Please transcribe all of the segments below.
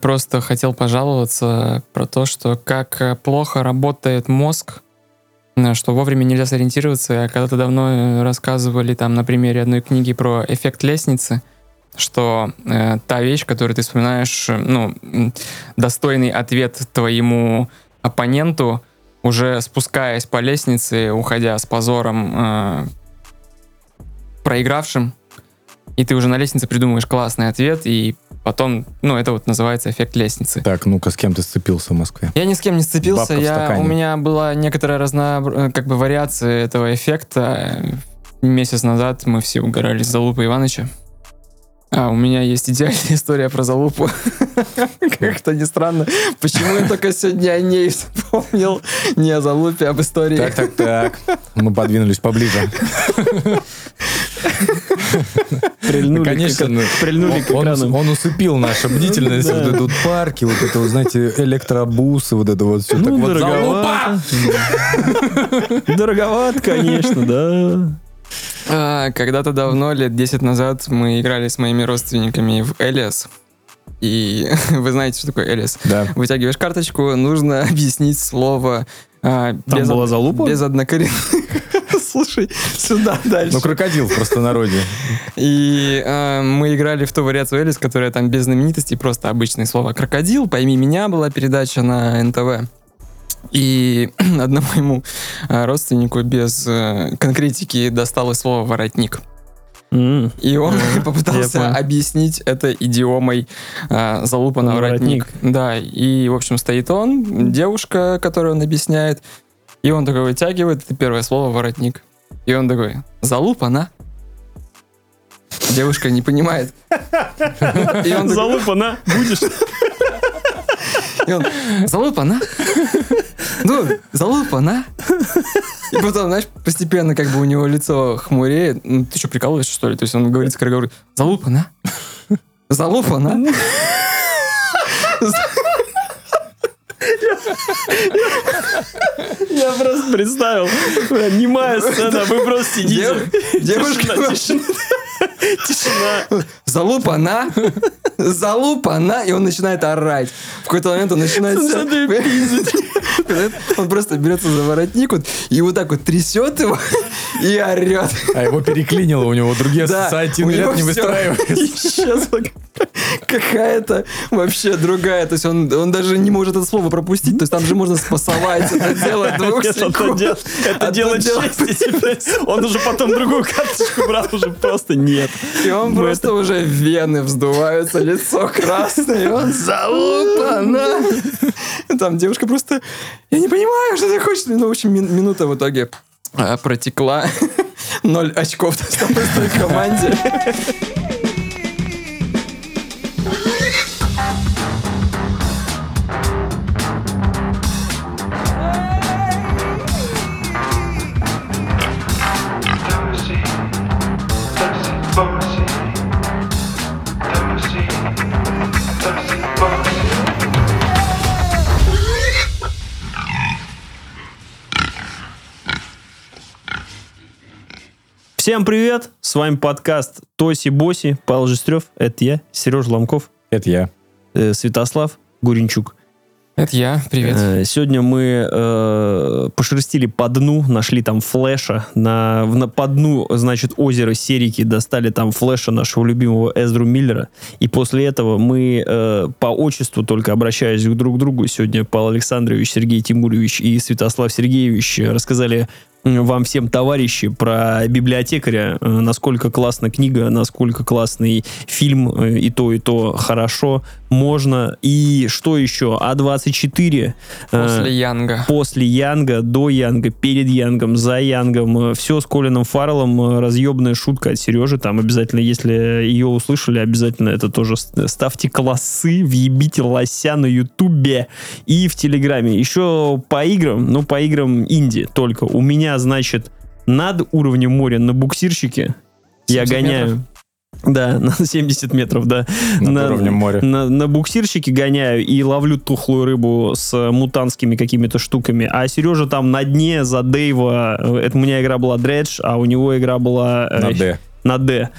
Просто хотел пожаловаться про то, что как э, плохо работает мозг, э, что вовремя нельзя сориентироваться. А когда-то давно э, рассказывали там на примере одной книги про эффект лестницы, что э, та вещь, которую ты вспоминаешь, ну, достойный ответ твоему оппоненту, уже спускаясь по лестнице, уходя с позором э, проигравшим, и ты уже на лестнице придумываешь классный ответ, и потом, ну, это вот называется эффект лестницы. Так, ну-ка, с кем ты сцепился в Москве? Я ни с кем не сцепился, я, у меня была некоторая разно, э, как бы вариация этого эффекта. Месяц назад мы все угорали с Залупа Ивановича. А, у меня есть идеальная история про Залупу. Как-то не странно. Почему я только сегодня о ней вспомнил? Не о Залупе, а об истории. Так, так, так. Мы подвинулись поближе. Прильнули, Конечно, к, ну, прильнули к он, экрану. он усыпил нашу бдительность. Да. Вот это вот парки, вот это, вот, знаете, электробусы, вот это вот все. так Ну, вот, дороговато. Дороговато, конечно, да. А, Когда-то давно, лет 10 назад, мы играли с моими родственниками в Элиас. И вы знаете, что такое Элиас. Да. Вытягиваешь карточку, нужно объяснить слово а, Там без, была од- залупа? без однокоренных. Слушай, сюда дальше. Ну, крокодил в простонародье. И э, мы играли в ту вариацию Элис, которая там без знаменитостей, просто обычное слово «крокодил», «Пойми меня» была передача на НТВ. И одному моему э, родственнику без э, конкретики досталось слово «воротник». М. И он я попытался объяснить это идиомой э, залупа на воротник. Воротник. Да, и, в общем, стоит он, девушка, которую он объясняет, и он такой вытягивает это первое слово «воротник». И он такой «залупа на». Девушка не понимает. И он такой, Залупа, на, будешь? и он, залупа на? Ну, залупа на? И потом, знаешь, постепенно как бы у него лицо хмуреет. Ну, ты что, прикалываешься, что ли? То есть он говорит скороговоркой, залупа на? Залупа на? Я просто представил. Немая сцена, вы просто сидите. Дев- Девушка, Тишина, Тишина. залупа на? Залупа на? И он начинает орать. В какой-то момент он начинает... Он просто берется за воротник вот, и вот так вот трясет его и орет. А его переклинило, у него другие ряд не исчезла какая-то вообще другая. То есть он, он даже не может это слово пропустить. То есть там же можно спасовать это дело двух Нет, это дело- чести. Он уже потом другую карточку брал, уже просто нет. И он просто уже вены вздуваются, лицо красное, и он залупана. Там девушка просто, я не понимаю, что ты хочешь. Ну, в общем, мин- минута в итоге а, протекла. Ноль очков досталось той команде. Всем привет! С вами подкаст Тоси Боси, Павел Жестрев, это я, Сереж Ломков, Это я. э, Святослав Гуринчук. Это я, привет. Э, Сегодня мы э, пошерстили по дну, нашли там флеша. На, на, по дну, значит, озера Серики достали там флеша нашего любимого Эздру Миллера. И после этого мы э, по отчеству только обращаясь друг к другу, сегодня Павел Александрович, Сергей Тимурович и Святослав Сергеевич рассказали вам всем, товарищи, про библиотекаря, э, насколько классная книга, насколько классный фильм, э, и то, и то хорошо, можно. И что еще? А24. э, После Янга. после Янга, до Янга, перед Янгом, за Янгом. Все с Колином Фарреллом. э, Разъебная шутка от Сережи. Там обязательно, если ее услышали, обязательно это тоже ставьте классы, въебите лося на Ютубе и в Телеграме. Еще по играм, ну, по играм инди только. У меня, значит, над уровнем моря на буксирщике я 70 гоняю. метров? Да, на 70 метров, да. Над На- уровнем моря. на, на буксирщике гоняю и ловлю тухлую рыбу с мутантскими какими-то штуками. А Сережа там на дне за Дэйва. э, Это у меня игра была Дредж, а у него игра была... э, На Д. на D,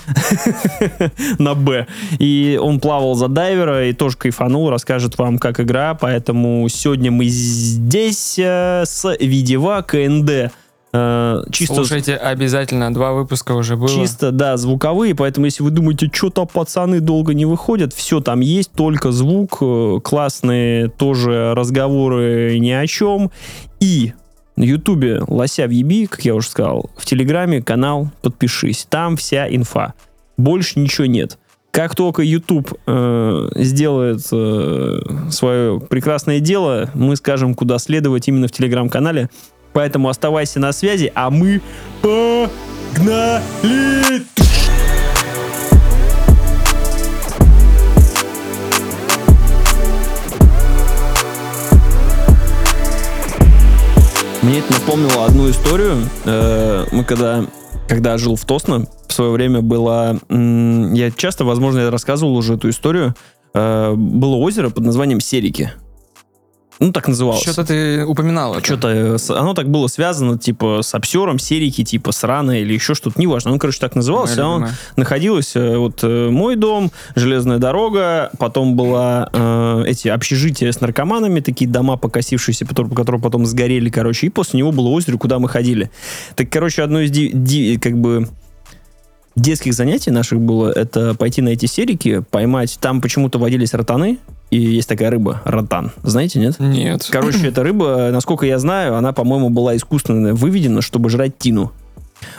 на Б. И он плавал за дайвера и тоже кайфанул, расскажет вам, как игра. Поэтому сегодня мы здесь э, с Видева КНД. Э, чисто Слушайте, обязательно, два выпуска уже было. Чисто, да, звуковые, поэтому если вы думаете, что-то пацаны долго не выходят, все там есть, только звук, э, классные тоже разговоры ни о чем. И на ютубе Лося в Еби, как я уже сказал, в телеграме канал подпишись, там вся инфа. Больше ничего нет. Как только YouTube э, сделает э, свое прекрасное дело, мы скажем, куда следовать именно в телеграм-канале. Поэтому оставайся на связи, а мы погнали! Мне это напомнило одну историю. Э, Мы когда, когда жил в Тосно, в свое время было... м, Я часто, возможно, я рассказывал уже эту историю. Э, Было озеро под названием Серики. Ну, так называлось. Что-то ты упоминал это. Что-то э, оно так было связано, типа, с обсером серики, типа, срана или еще что-то, неважно. Оно, короче, так называлось. Моя а он находилось э, вот э, мой дом, железная дорога, потом была э, эти общежития с наркоманами, такие дома покосившиеся, которые, которые потом сгорели, короче, и после него было озеро, куда мы ходили. Так, короче, одно из ди- ди- как бы детских занятий наших было это пойти на эти серики, поймать. Там почему-то водились ротаны, и есть такая рыба, ротан. Знаете, нет? Нет. Короче, эта рыба, насколько я знаю, она, по-моему, была искусственно выведена, чтобы жрать тину.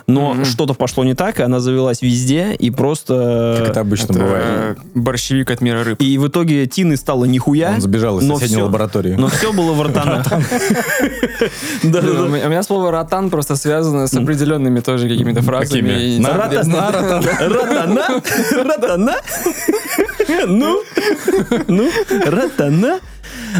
Но Мгм. что-то пошло не так, и она завелась везде, и просто... Как это обычно Это, бывает. э, борщевик от мира рыб. И в итоге тины стало нихуя, Он сбежал из но соседней лаборатории. но все было в Да-да-да. У меня у меня слово ротан просто связано с определенными тоже какими-то фразами. Какими? и На соответственно- Ротана? Ротана? Ну? Ну? Ротана?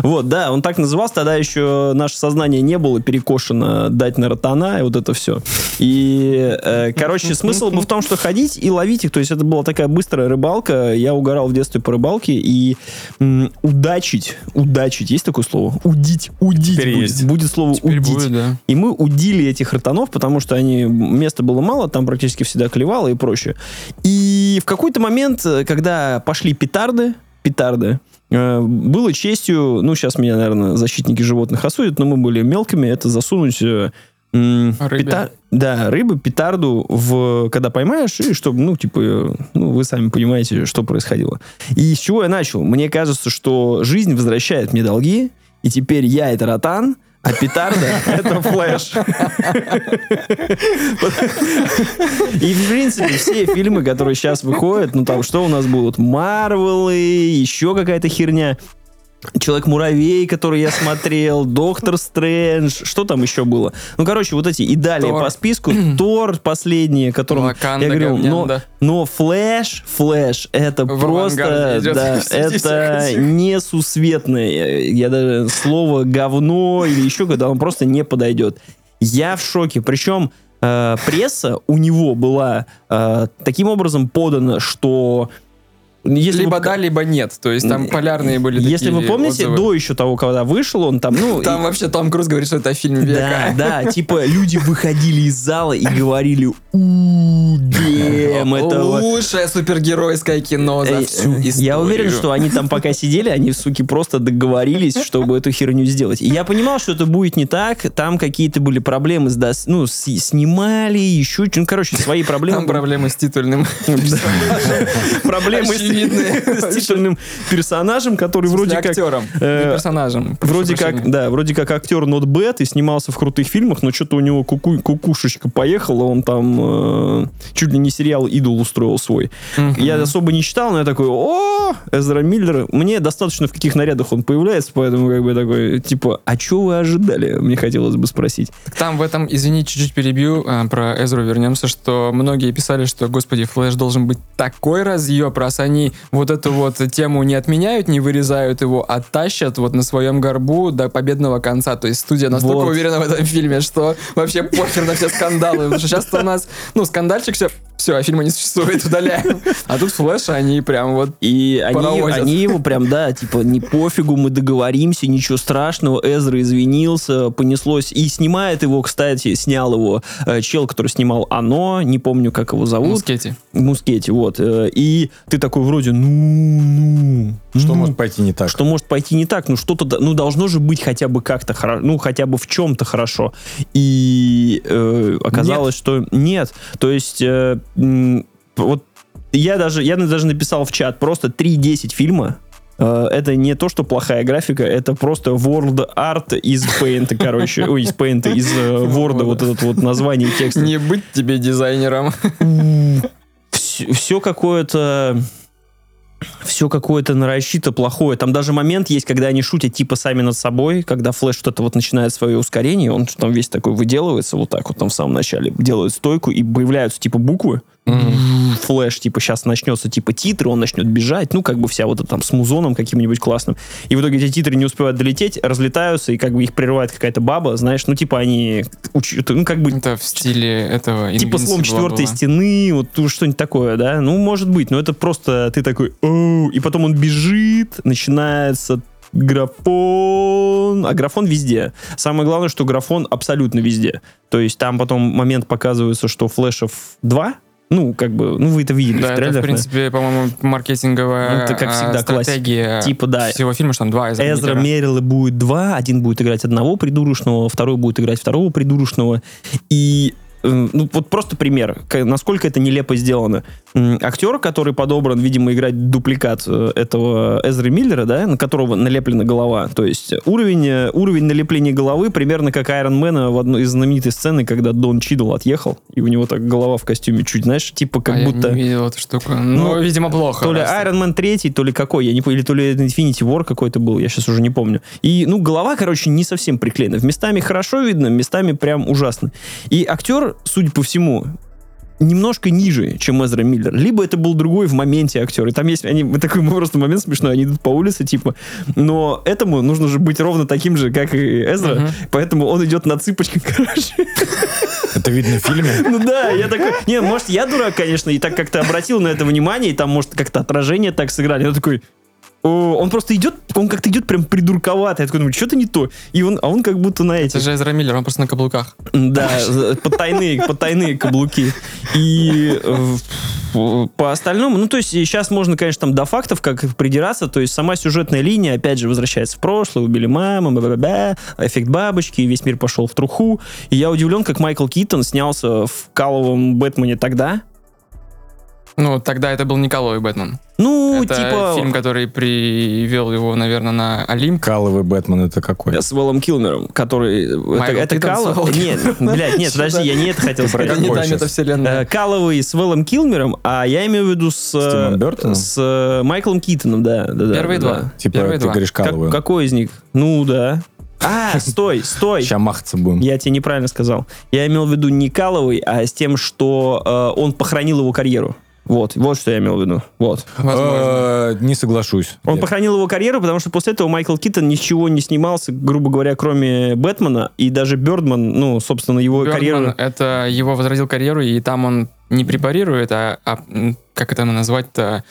Вот, да, он так назывался, тогда еще наше сознание не было перекошено дать на ротана и вот это все. И, э, короче, смысл был в том, что ходить и ловить их, то есть это была такая быстрая рыбалка, я угорал в детстве по рыбалке, и м, удачить, удачить, есть такое слово? Удить, удить Теперь будет, есть. будет слово Теперь удить. будет, да. И мы удили этих ротанов, потому что они места было мало, там практически всегда клевало и прочее. И в какой-то момент, э, когда пошли петарды, петарды, было честью, ну, сейчас меня, наверное, защитники животных осудят, но мы были мелкими, это засунуть э, Рыбе. пета- да, рыбы, петарду, в, когда поймаешь, и чтобы, ну, типа, э, ну, вы сами понимаете, что происходило. И с чего я начал? Мне кажется, что жизнь возвращает мне долги, и теперь я это ротан, а петарда — это флэш. И, в принципе, все фильмы, которые сейчас выходят, ну, там, что у нас будут? Марвелы, еще какая-то херня. Человек-муравей, который я смотрел, Доктор Стрэндж, что там еще было? Ну, короче, вот эти и далее Тор. по списку. Тор последний, которым Ваканда, я говорю, но, но Флэш, Флэш, это В просто, идет да, это несусветное. Я даже слово говно или еще когда он просто не подойдет. Я в шоке. Причем э, пресса у него была э, таким образом подана, что если либо вы, да, либо нет. То есть там полярные были если такие вы помните, отзывы. до еще того, когда вышел, он там, ну, Там и- вообще Том Круз говорит, что это фильм да, века. да, типа люди выходили из зала и говорили, Дэм, это Лучшее супергеройское кино за всю историю. Я уверен, что они там пока сидели, они, суки, просто договорились, чтобы эту херню сделать. И я понимал, что это будет не так. Там какие-то были проблемы с ну, с- снимали, еще Ну, короче, свои проблемы. Там проблемы с титульным. Проблемы с очевидные. с титульным персонажем, который вроде как... актером, э, персонажем. Вроде как, да, вроде как актер Not Bad и снимался в крутых фильмах, но что-то у него куку- кукушечка поехала, он там э, чуть ли не сериал «Идол» устроил свой. Я особо не читал, но я такой, о, Эзра Миллер. Мне достаточно в каких нарядах он появляется, поэтому как бы такой, типа, а что вы ожидали? Мне хотелось бы спросить. Там в этом, извини, чуть-чуть перебью, а, про Эзру вернемся, что многие писали, что, господи, Флэш должен быть такой разъеб, раз они они вот эту вот тему не отменяют, не вырезают его, а тащат вот на своем горбу до победного конца. То есть студия настолько Вот. уверена в этом фильме, что вообще похер на все скандалы. Потому что сейчас у нас, ну, скандальчик, все, все, а фильма не существует, удаляем. А тут флэш, они прям вот И они, они его прям, да, типа, не пофигу, мы договоримся, ничего страшного. Эзра извинился, понеслось. И снимает его, кстати, снял его э, чел, который снимал «Оно», не помню, как его зовут. Мускьетти. Мускьетти, вот. Э, И ты такой вроде, ну, ну. Что ну, может пойти не так? Что может пойти не так? Ну, что-то, ну, должно же быть хотя бы как-то хорошо, ну, хотя бы в чем-то хорошо. И э, оказалось, что нет. То есть, э, вот я даже, я даже написал в чат, просто 3.10 фильма, э, это не то, что плохая графика, это просто world art из Paint, короче, ой, из Paint, из э, Word, вот этот вот название и текст. Не быть тебе дизайнером. все, какое-то все какое-то нарочито плохое. Там даже момент есть, когда они шутят типа сами над собой, когда Флэш что-то вот начинает свое ускорение, он там весь такой выделывается вот так вот там в самом начале, делает стойку и появляются типа буквы. Флэш, типа, сейчас начнется, типа, титры, он начнет бежать, ну, как бы вся вот это там с музоном каким-нибудь классным. И в итоге эти титры не успевают долететь, разлетаются, и как бы их прерывает какая-то баба, знаешь, ну, типа, они, ну, как бы Это в стиле этого Типа слом четвертой стены, вот что-нибудь такое, да? Ну, может быть, но это просто ты такой, «Оу», и потом он бежит, начинается графон, а графон везде. Самое главное, что графон абсолютно везде. То есть там потом момент показывается, что флешев два, ну, как бы, ну, вы это видели Да, в это, в трейлерах, принципе, по-моему, маркетинговая Ну, это, как а, всегда, стратегия Типа, да. всего фильма, что там два Эзра Эзра Миллера. Мерилла будет два, один будет играть одного придурочного, второй будет играть второго придурочного. И э, ну, вот просто пример, насколько это нелепо сделано. Актер, который подобран, видимо, играть дупликат э, этого Эзры Миллера, да, на которого налеплена голова. То есть уровень, э, уровень налепления головы примерно как Айрон Мэна в одной из знаменитой сцены, когда Дон Чидл отъехал, и у него так голова в костюме чуть, знаешь, типа как а будто... я не видел эту штуку. Ну, Ну, видимо, плохо. То ли. Iron Man 3, то ли какой, я не помню, или то ли Infinity War какой-то был, я сейчас уже не помню. И, ну, голова, короче, не совсем приклеена. Местами хорошо видно, местами прям ужасно. И актер, судя по всему, немножко ниже, чем Эзра Миллер. Либо это был другой в моменте актер. И там есть они, вот такой просто момент смешной, они идут по улице, типа, но этому нужно же быть ровно таким же, как и Эзра, Мгм. поэтому он идет на цыпочках, короче. Это видно в фильме? Ну да, я такой, не, может, я дурак, конечно, и так как-то обратил на это внимание, и там, может, как-то отражение так сыграли. Я такой, «О, он просто идет, он как-то идет прям придурковато. Я такой думаю, что-то не то. И он, а он как будто на Это этих. же Эзра Миллер, он просто на каблуках. Да, потайные, потайные каблуки. И э, по остальному, ну, то есть сейчас можно, конечно, там до фактов как придираться, то есть сама сюжетная линия, опять же, возвращается в прошлое, убили маму, эффект бабочки, весь мир пошел в труху. И я удивлен, как Майкл Китон снялся в каловом Бэтмене тогда. Ну, тогда это был Николай Бэтмен. Ну, это типа... фильм, который привел его, наверное, на Олимп. Каловый Бэтмен это какой? С Вэллом Килмером, который... Это, Майкл это с Калов... Нет, блядь, нет, подожди, я не это хотел сказать. Это не та метавселенная. Э, Каловый с Вэллом Килмером, а я имею в виду с... э, Бёртоном? С э, Майклом Китоном, да. да, да Первые два. Типа, ты говоришь Каловый. какой из них? Ну, да. А, стой, стой. Сейчас махаться будем. Я тебе неправильно сказал. Я имел в виду не Каловый, а с тем, что э, он похоронил его карьеру. Вот, вот что я имел в виду. Вот. Возможно. Э, Не соглашусь. Он похоронил его карьеру, потому что после этого Майкл Китон ничего не снимался, грубо говоря, кроме Бэтмена, и даже Бёрдман, ну, собственно, его Бёрдман, карьеру... это его возродил карьеру, и там он не препарирует, а, а, как это назвать-то,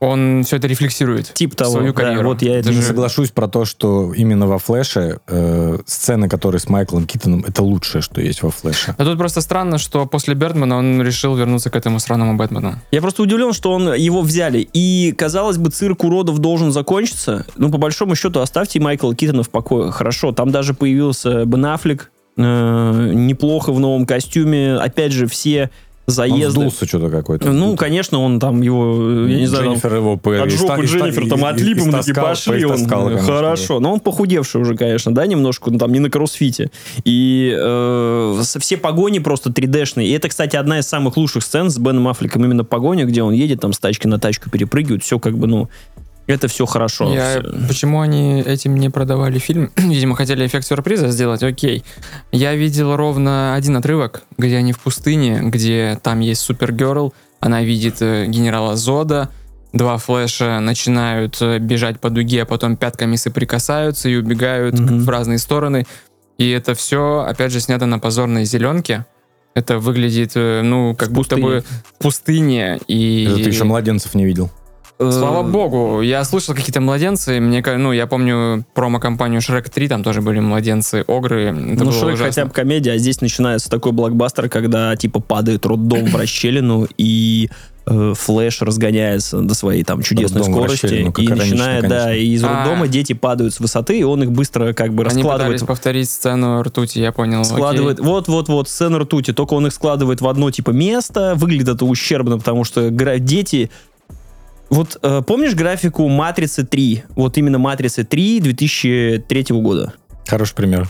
он все это рефлексирует. Типа того, свою да, карьеру. вот я это Не же- соглашусь про то, что именно во Флэше э, сцены, которые с Майклом Китоном, это лучшее, что есть во Флэше. А тут просто странно, что после Бертмана он решил вернуться к этому странному Бэтмену. Я просто удивлен, что он его взяли. И, казалось бы, цирк уродов должен закончиться. Ну, по большому счету, оставьте Майкла Китона в покое. Хорошо, там даже появился Бен Аффлек, э, неплохо в новом костюме. Опять же, все Он заезды. сдулся что-то какой-то. Ну, конечно, он там его, я не знаю, там Дженнифер его по- от жопы и Дженнифер и- там и- отлип, и ему такие стаскал- пошли, он, поистаскал, конечно, хорошо. Но он похудевший уже, конечно, да, немножко, ну, там не на кроссфите. И э, все погони просто 3D-шные. И это, кстати, одна из самых лучших сцен с Беном Аффлеком, именно погоня, где он едет, там с тачки на тачку перепрыгивает, все как бы, ну, это все хорошо. Я-. Почему они этим не продавали фильм? Видимо, хотели эффект сюрприза сделать, окей. Я видел ровно один отрывок, где они в пустыне, где там есть Супергерл, она видит э, генерала Зода, два флеша начинают э, бежать по дуге, а потом пятками соприкасаются и убегают Мгм. в разные стороны. И это все, опять же, снято на позорной зеленке. Это выглядит, э, ну, как В будто бы в пустыне. И... Это ты еще младенцев не видел. Слава Э, богу, я слышал какие-то младенцы, мне, ну, я помню промо-компанию Shrek 3, там тоже были младенцы, огры, это ну, Шрек ужасно. хотя бы комедия, а здесь начинается такой блокбастер, когда типа падает роддом в расщелину, и э, Флэш разгоняется до своей там чудесной Роддом в скорости, расщелину, как и начинает, да, конечно. и из А. роддома дети падают с высоты, и он их быстро как бы Они раскладывает пытались повторить сцену ртути, я понял. складывает, вот-вот-вот, сцена ртути, только он их складывает в одно типа место, выглядит это ущербно, потому что гра- дети... Вот э, помнишь графику Матрицы 3? Вот именно Матрицы 3 2003 года. Хороший пример.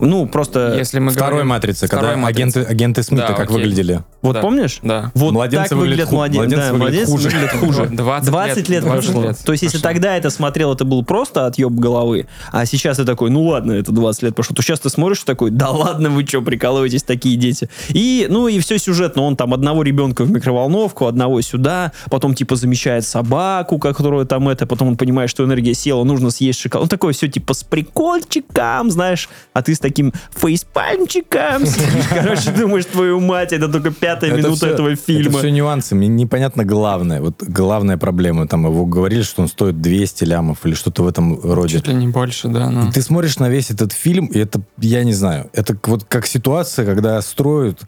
Ну, просто... Если мы Второй говорим- матрицы, Второй когда «Матрицы». агенты, агенты Смита Да, как окей. выглядели. Вот Да. помнишь? Да. Вот Младенцы так выглядят ху- младенцы. младенцы Да, выглядят младенцы хуже. выглядят хуже. 20, 20 лет прошло. лет То есть, если тогда это смотрел, это был просто отъеб головы, а сейчас ты такой, ну ладно, это 20 лет прошло, то сейчас ты смотришь такой, да ладно, вы что, прикалываетесь, такие дети. И, ну, и все сюжетно, он там одного ребенка в микроволновку, одного сюда, потом, типа, замечает собаку, которую там это, потом он понимает, что энергия села, нужно съесть шоколад. Ну, такое все, типа, с прикольчиком, знаешь, а ты с таким фейспальмчиком сидишь, короче, думаешь, твою мать, это только пятая минута этого фильма. Это все нюансы. Мне непонятно главное. Вот главная проблема. Там его говорили, что он стоит 200 лямов или что-то в этом роде. Чуть ли не больше, да. И ты смотришь на весь этот фильм, и это, я не знаю, это вот как ситуация, когда строят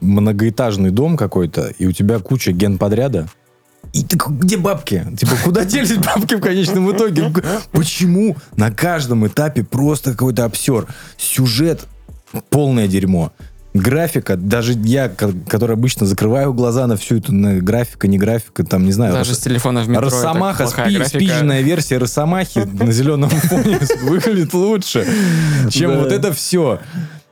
многоэтажный дом какой-то, и у тебя куча генподряда, и ты где бабки? Типа, куда делись бабки в конечном итоге? Почему на каждом этапе просто какой-то обсер? Сюжет полное дерьмо. Графика, даже я, ко- который обычно закрываю глаза на всю эту на графика, не графика, там, не знаю, Даже с телефона в метро Росомаха, спи- графика. спидженная версия Росомахи на зеленом фоне выглядит лучше, чем вот это все.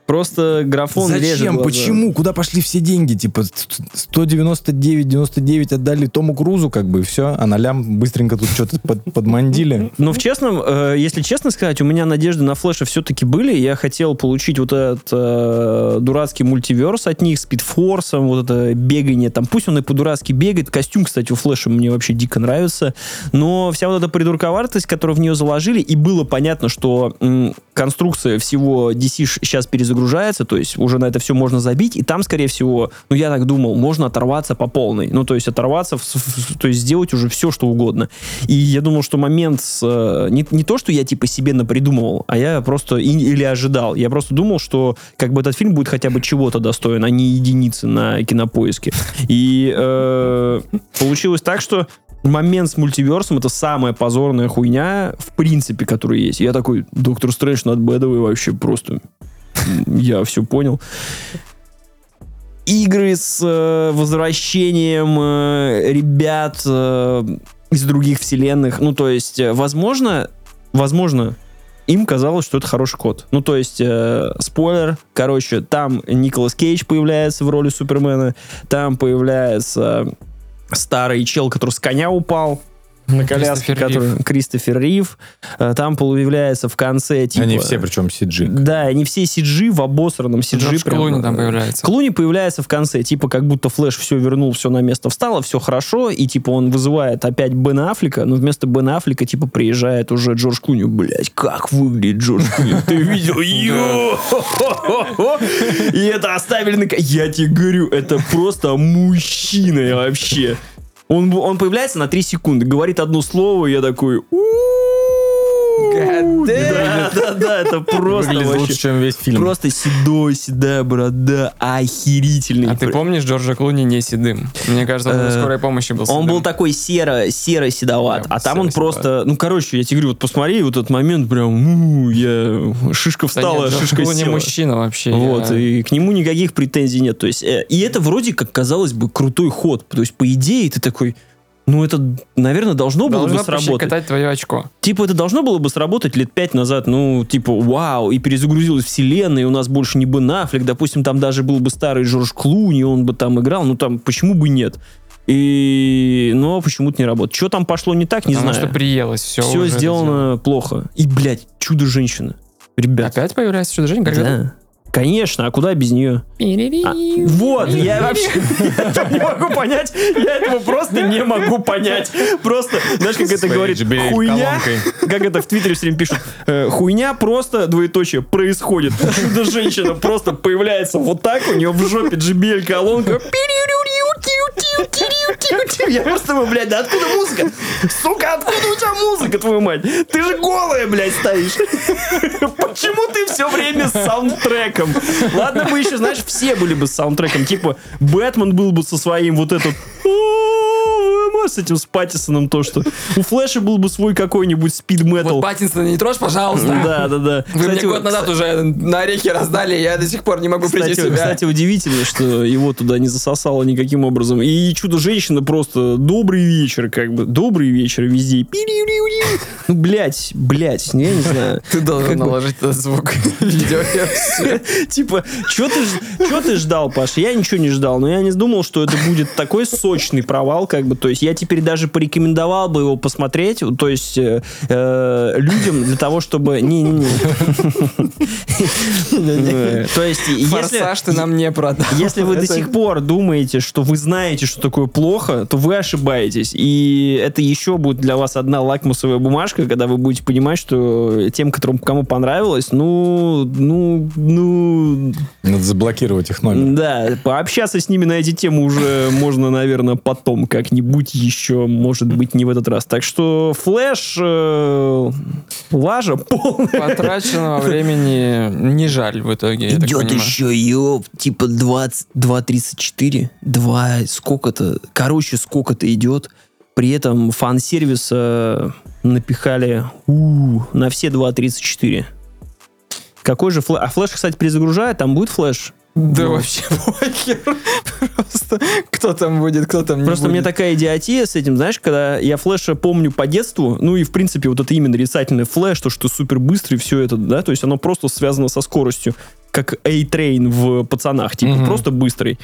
Просто графон режет Зачем? Почему? Куда пошли все деньги? Типа 199-99 отдали Тому Крузу, как бы, и все, а на лям быстренько тут что-то под, подмандили. Но в честном, э, если честно сказать, у меня надежды на флеша все-таки были. Я хотел получить вот этот э, дурацкий мультиверс от них, спидфорсом, вот это бегание. Там, пусть он и по-дурацки бегает. Костюм, кстати, у флеша мне вообще дико нравится. Но вся вот эта придурковатость, которую в нее заложили, и было понятно, что м, конструкция всего DC сейчас перезагружается, то есть уже на это все можно забить, и там, скорее всего, ну, я так думал, можно оторваться по полной. Ну, то есть оторваться, в- то есть сделать уже все, что угодно. И я думал, что момент с... э, Не, не то, что я типа себе напридумывал, а я просто... и- или ожидал. Я просто думал, что как бы этот фильм будет хотя бы чего-то достоин, а не единицы на кинопоиске. И э, получилось так, что момент с мультиверсом это самая позорная хуйня, в принципе, которая есть. Я такой, Доктор Стрэндж над Бэдовой вообще просто... Я все понял игры с э, возвращением э, ребят э, из других вселенных. Ну, то есть, э, возможно, возможно, им казалось, что это хороший код. Ну, то есть, э, спойлер, короче, там Николас Кейдж появляется в роли Супермена, там появляется старый чел, который с коня упал на коляске, Кристофер который Кристофер Рив. Э, Там появляется в конце, типа... Они все, причем CG. Да, они все CG в обосранном CG. Джордж прям, Клуни там э, появляется. Клуни появляется в конце, типа как будто Флэш все вернул, все на место встало, все хорошо, и типа он вызывает опять Бена Аффлека, но вместо Бена Аффлека типа приезжает уже Джордж Клуни. Блять, как выглядит Джордж Клуни? Ты видел? Йо! И это оставили на... Я тебе говорю, это просто мужчина вообще. Он, он появляется на 3 секунды, говорит одно слово, и я такой... Да, да, да, это просто Выглядит лучше, чем весь фильм. Просто седой, седая борода, охерительный. А ты помнишь Джорджа Клуни не седым? Мне кажется, он Э, на скорой помощи был Он был такой серо, серо седоват, а там он просто, ну короче, я тебе говорю, вот посмотри, вот этот момент прям, я шишка встала, шишка села. мужчина вообще. Вот, и к нему никаких претензий нет. То есть, э, и это вроде как казалось бы крутой ход. То есть, по идее, ты такой, ну это, наверное, должно было Должно бы сработать. пощекотать твое очко. Типа, это должно было бы сработать лет пять назад, ну, типа, вау, и перезагрузилась вселенная, и у нас больше не Бен Аффлек, допустим, там даже был бы старый Джордж Клуни, он бы там играл, ну, там, почему бы нет? И, но почему-то не работает. Что там пошло не так, не Потому знаю. что приелось все. Все сделано плохо. И, блядь, Чудо-женщина. Ребят. Опять появляется чудо-женщина? Да. Конечно, а куда без нее? А, вот, я вообще этого не могу понять. Я этого просто не могу понять. Просто, знаешь, как это говорит, хуйня, как это в Твиттере все время пишут, э, хуйня просто, двоеточие, происходит. Чудо-женщина просто появляется вот так, у нее в жопе JBL колонка. Я просто думаю, блядь, да откуда музыка? Сука, откуда у тебя музыка, твою мать? Ты же голая, блядь, стоишь. Почему ты все время с саундтреком? Ладно бы еще, знаешь, все были бы с саундтреком. Типа, Бэтмен был бы со своим вот этот... С этим с Паттисоном то, что... У Флэша был бы свой какой-нибудь спид Вот метал. Паттинсона не трожь, пожалуйста. Да, да, да. Вы мне Кстати, год назад уже на орехи раздали, я до сих пор не могу прийти в Кстати, себя. кстати, удивительно, что его туда не засосало никаким образом. И чудо-женщина просто добрый вечер, как бы. Добрый вечер везде. Ну, блядь, блядь, я не знаю. Ты должен наложить этот звук видеоверсию. Типа, что ты, ждал, Паша? Я ничего не ждал, но я не думал, что это будет такой сочный провал, как бы, то есть я теперь даже порекомендовал бы его посмотреть, то есть э, э, людям для того, чтобы... Не-не-не. Э, То есть, если... Ты нам не продал. Если вы до сих пор думаете, что вы знаете, что такое плохо, то вы ошибаетесь. И это еще будет для вас одна лакмусовая бумажка, когда вы будете понимать, что тем, которым, кому понравилось, ну, ну, ну, Надо заблокировать их номер. да, пообщаться с ними на эти темы уже можно, наверное, потом как-нибудь еще, может быть, не в этот раз. Так что флэш, э, лажа полная. Потраченного времени не жаль в итоге, я Идет еще ее, типа 20, 2.34, 2, сколько-то, короче, сколько-то идет. При этом фан-сервиса напихали у, на все 2.34. Какой же флэш? А флеш, кстати, перезагружает, там будет флеш? Да Ну. вообще похер. Просто кто там будет, кто там не Просто мне будет. такая идиотия с этим, знаешь, когда я флеша помню по детству, ну и в принципе вот это именно нарицательный флеш, то, что супер быстрый, все это, да, то есть оно просто связано со скоростью, как A-Train в пацанах, типа Мгм. просто быстрый.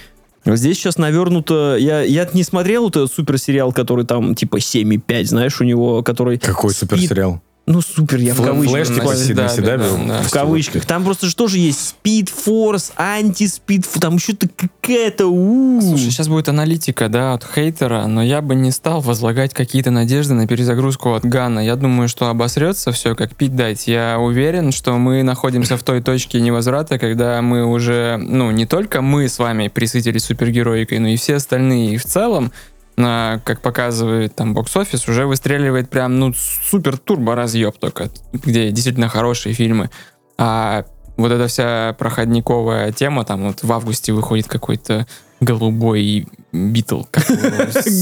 Здесь сейчас навернуто... Я, я не смотрел вот этот супер сериал, который там типа 7,5, знаешь, у него, который... Какой суперсериал? Ну, супер, я в Флэ- кавычках. Флэш, типа, себя да, беру? да. В кавычках. Там просто же тоже есть Speed Force, анти-Speed, там что-то какая-то... у. Слушай, сейчас будет аналитика, да, от хейтера, но я бы не стал возлагать какие-то надежды на перезагрузку от Гана. Я думаю, что обосрется все, как пить дать. Я уверен, что мы находимся в той точке невозврата, когда мы уже, ну, не только мы с вами присытились супергероикой, но и все остальные. И в целом, как показывает там box office, уже выстреливает прям, ну, супер-турбо разъеб только, где действительно хорошие фильмы. А вот эта вся проходниковая тема, там вот в августе выходит какой-то голубой Beetle.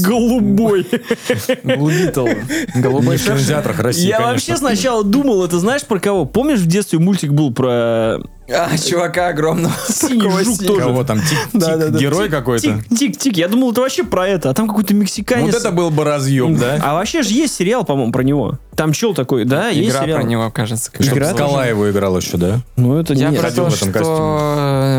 Голубой. Не Голубой в кинотеатрах России, Я вообще сначала думал, это знаешь про кого? Помнишь, в детстве мультик был про А, чувака огромного. синий Такого жук синего. тоже? Кого там? Тик, Да, да, тик, да. герой какой-то? Тик-тик. Я думал, это вообще про это. А там какой-то мексиканец. Вот это был бы разъеб, да? А вообще же есть сериал, по-моему, про него. Там чел такой, да, есть Игра сериал. про него, кажется. как Игра. Скала его играл еще, да? Ну, это Я не... про то, в этом что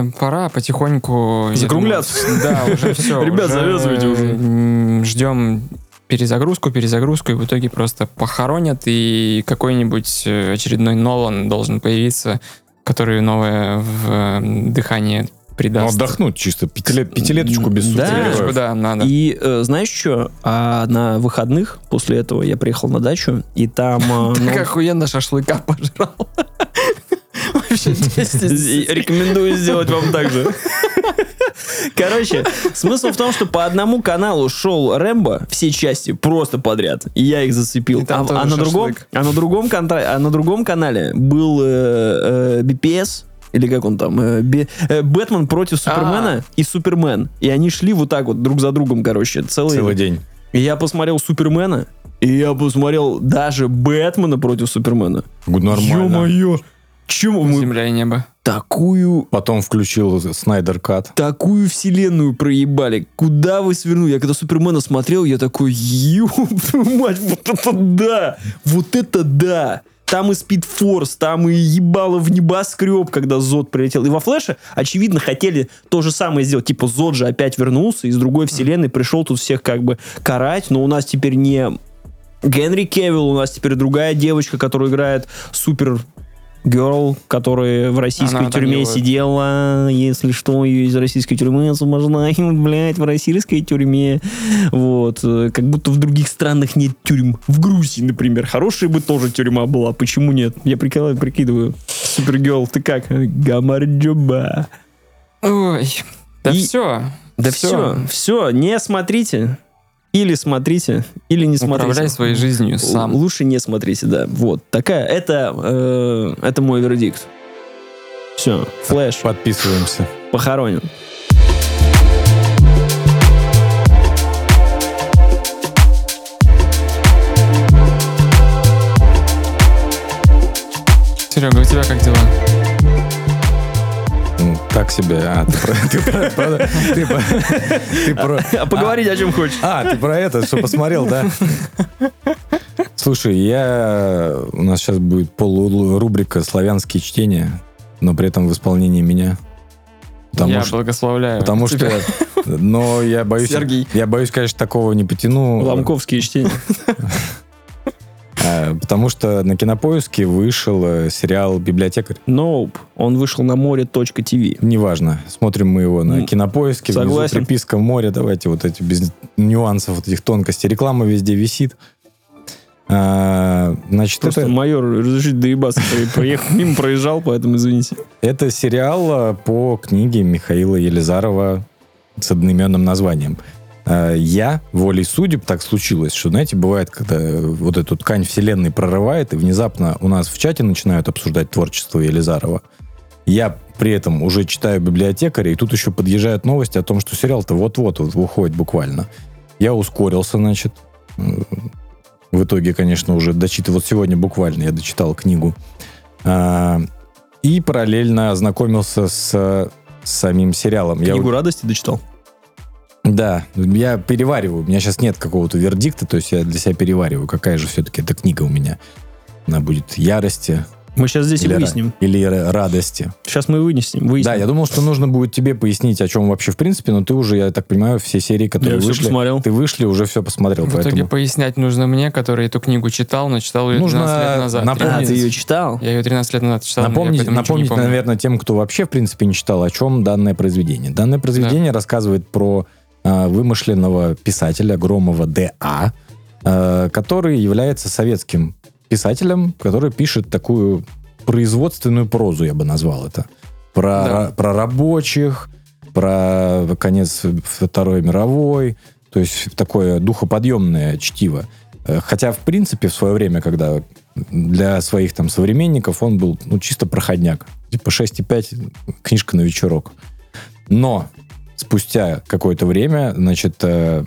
э, пора потихоньку... Закругляться. Да, уже все. Ребят, завязывайте уже. Ждем перезагрузку, перезагрузку, и в итоге просто похоронят, и какой-нибудь э, очередной Нолан должен появиться, который новое в э, дыхание Ну, придаст. отдохнуть чисто. Пятилет- Пятилеточку без Да. супергероев. Пятилеточку, да, надо. И э, знаешь что? А на выходных после этого я приехал на дачу, и там... э, Так ну, охуенно шашлыка пожрал. Вообще 10 Рекомендую сделать вам так же. Короче, смысл в том, что по одному каналу шел Рэмбо все части просто подряд, и я их зацепил. А, а на другом, а на другом контра- а на другом канале был э, э, BPS или как он там, э, Би- э, Бэтмен против А. Супермена и Супермен, и они шли вот так вот друг за другом, короче, целый. Целый день. И я посмотрел Супермена, и я посмотрел даже Бэтмена против Супермена. Нормально. Ё-моё! Чему мы Земля и небо. такую Потом включил Снайдер Кат. такую вселенную проебали. Куда вы свернули? Я когда Супермена смотрел, я такой, ёб мать, вот это да! Вот это да! Там и Force, там и ебало в небоскреб, когда Зод прилетел. И во Флэше, очевидно, хотели то же самое сделать. Типа Зод же опять вернулся из другой вселенной, пришел тут всех как бы карать, но у нас теперь не Генри Кевилл, у нас теперь другая девочка, которая играет супер Girl, которая в российской Она тюрьме сидела, если что, ее из российской тюрьмы освобождают, блядь, в российской тюрьме. Вот. Как будто в других странах нет тюрьм. В Грузии, например. Хорошая бы тоже тюрьма была. Почему нет? Я прикидываю, прикидываю. Супергерл, ты как? Гамарджоба. Ой, да И- все. Да все, все, не смотрите. Или смотрите, или не смотрите. Управляй своей жизнью сам. Лучше не смотрите, да. Вот такая, это, э, это мой вердикт. Все, флэш Подписываемся. похоронен. Серега, у тебя как дела? Так себе. А, ты про- А поговорить о чем хочешь. А, ты про это, что посмотрел, да? Слушай, я... У нас сейчас будет полурубрика «Славянские чтения», но при этом в исполнении меня. Потому Я что... благословляю. Потому тебя. что... Но я боюсь... Сергей. Я боюсь, конечно, такого не потяну. Ломковские чтения. А, Потому что на Кинопоиске вышел э, сериал «Библиотекарь». Nope. Он вышел на море.тв. Неважно. Смотрим мы его на Кинопоиске. Внизу согласен. приписка «Море». Давайте вот эти без нюансов, вот этих тонкостей. Реклама везде висит. А, Значит, Просто это, майор, разрешите доебаться. Проехал мимо, проезжал, поэтому извините. это сериал по книге Михаила Елизарова с одноименным названием. А, Я, волей судеб, так случилось, что, знаете, бывает, когда вот эту ткань вселенной прорывает, и внезапно у нас в чате начинают обсуждать творчество Елизарова. Я при этом уже читаю библиотекаря, и тут еще подъезжают новости о том, что сериал-то вот-вот вот выходит буквально. Я ускорился, значит. В итоге, конечно, уже дочитывал. Вот сегодня буквально я дочитал книгу. А, И параллельно ознакомился с, с самим сериалом. Я Книгу вот- радости дочитал? Да, я перевариваю. У меня сейчас нет какого-то вердикта, то есть я для себя перевариваю, какая же все-таки эта книга у меня. Она будет ярости Мы сейчас здесь и или, ра- выясним. или ра- радости. Сейчас мы выясним. выясним. Да, я думал, что нужно будет тебе пояснить, о чем вообще в принципе, но ты уже, я так понимаю, все серии, которые Я вышли, посмотрел. ты вышли, уже все посмотрел. В итоге поэтому пояснять нужно мне, который эту книгу читал, но читал ее Нужно 13 лет назад. напомнить- А, 13. ты ее читал? Я ее 13 лет назад читал, но я напомнить, напомнить наверное, тем, кто вообще в принципе не читал, о чем данное произведение. Данное произведение рассказывает про вымышленного писателя Громова Д.А., а, который является советским писателем, который пишет такую производственную прозу, я бы назвал это. Про, Да. про рабочих, про конец Второй мировой, то есть такое духоподъемное чтиво. Э, Хотя, в принципе, в свое время, когда для своих там современников он был ну, чисто проходняк. Типа 6,5 книжка на вечерок. Но спустя какое-то время, значит, э,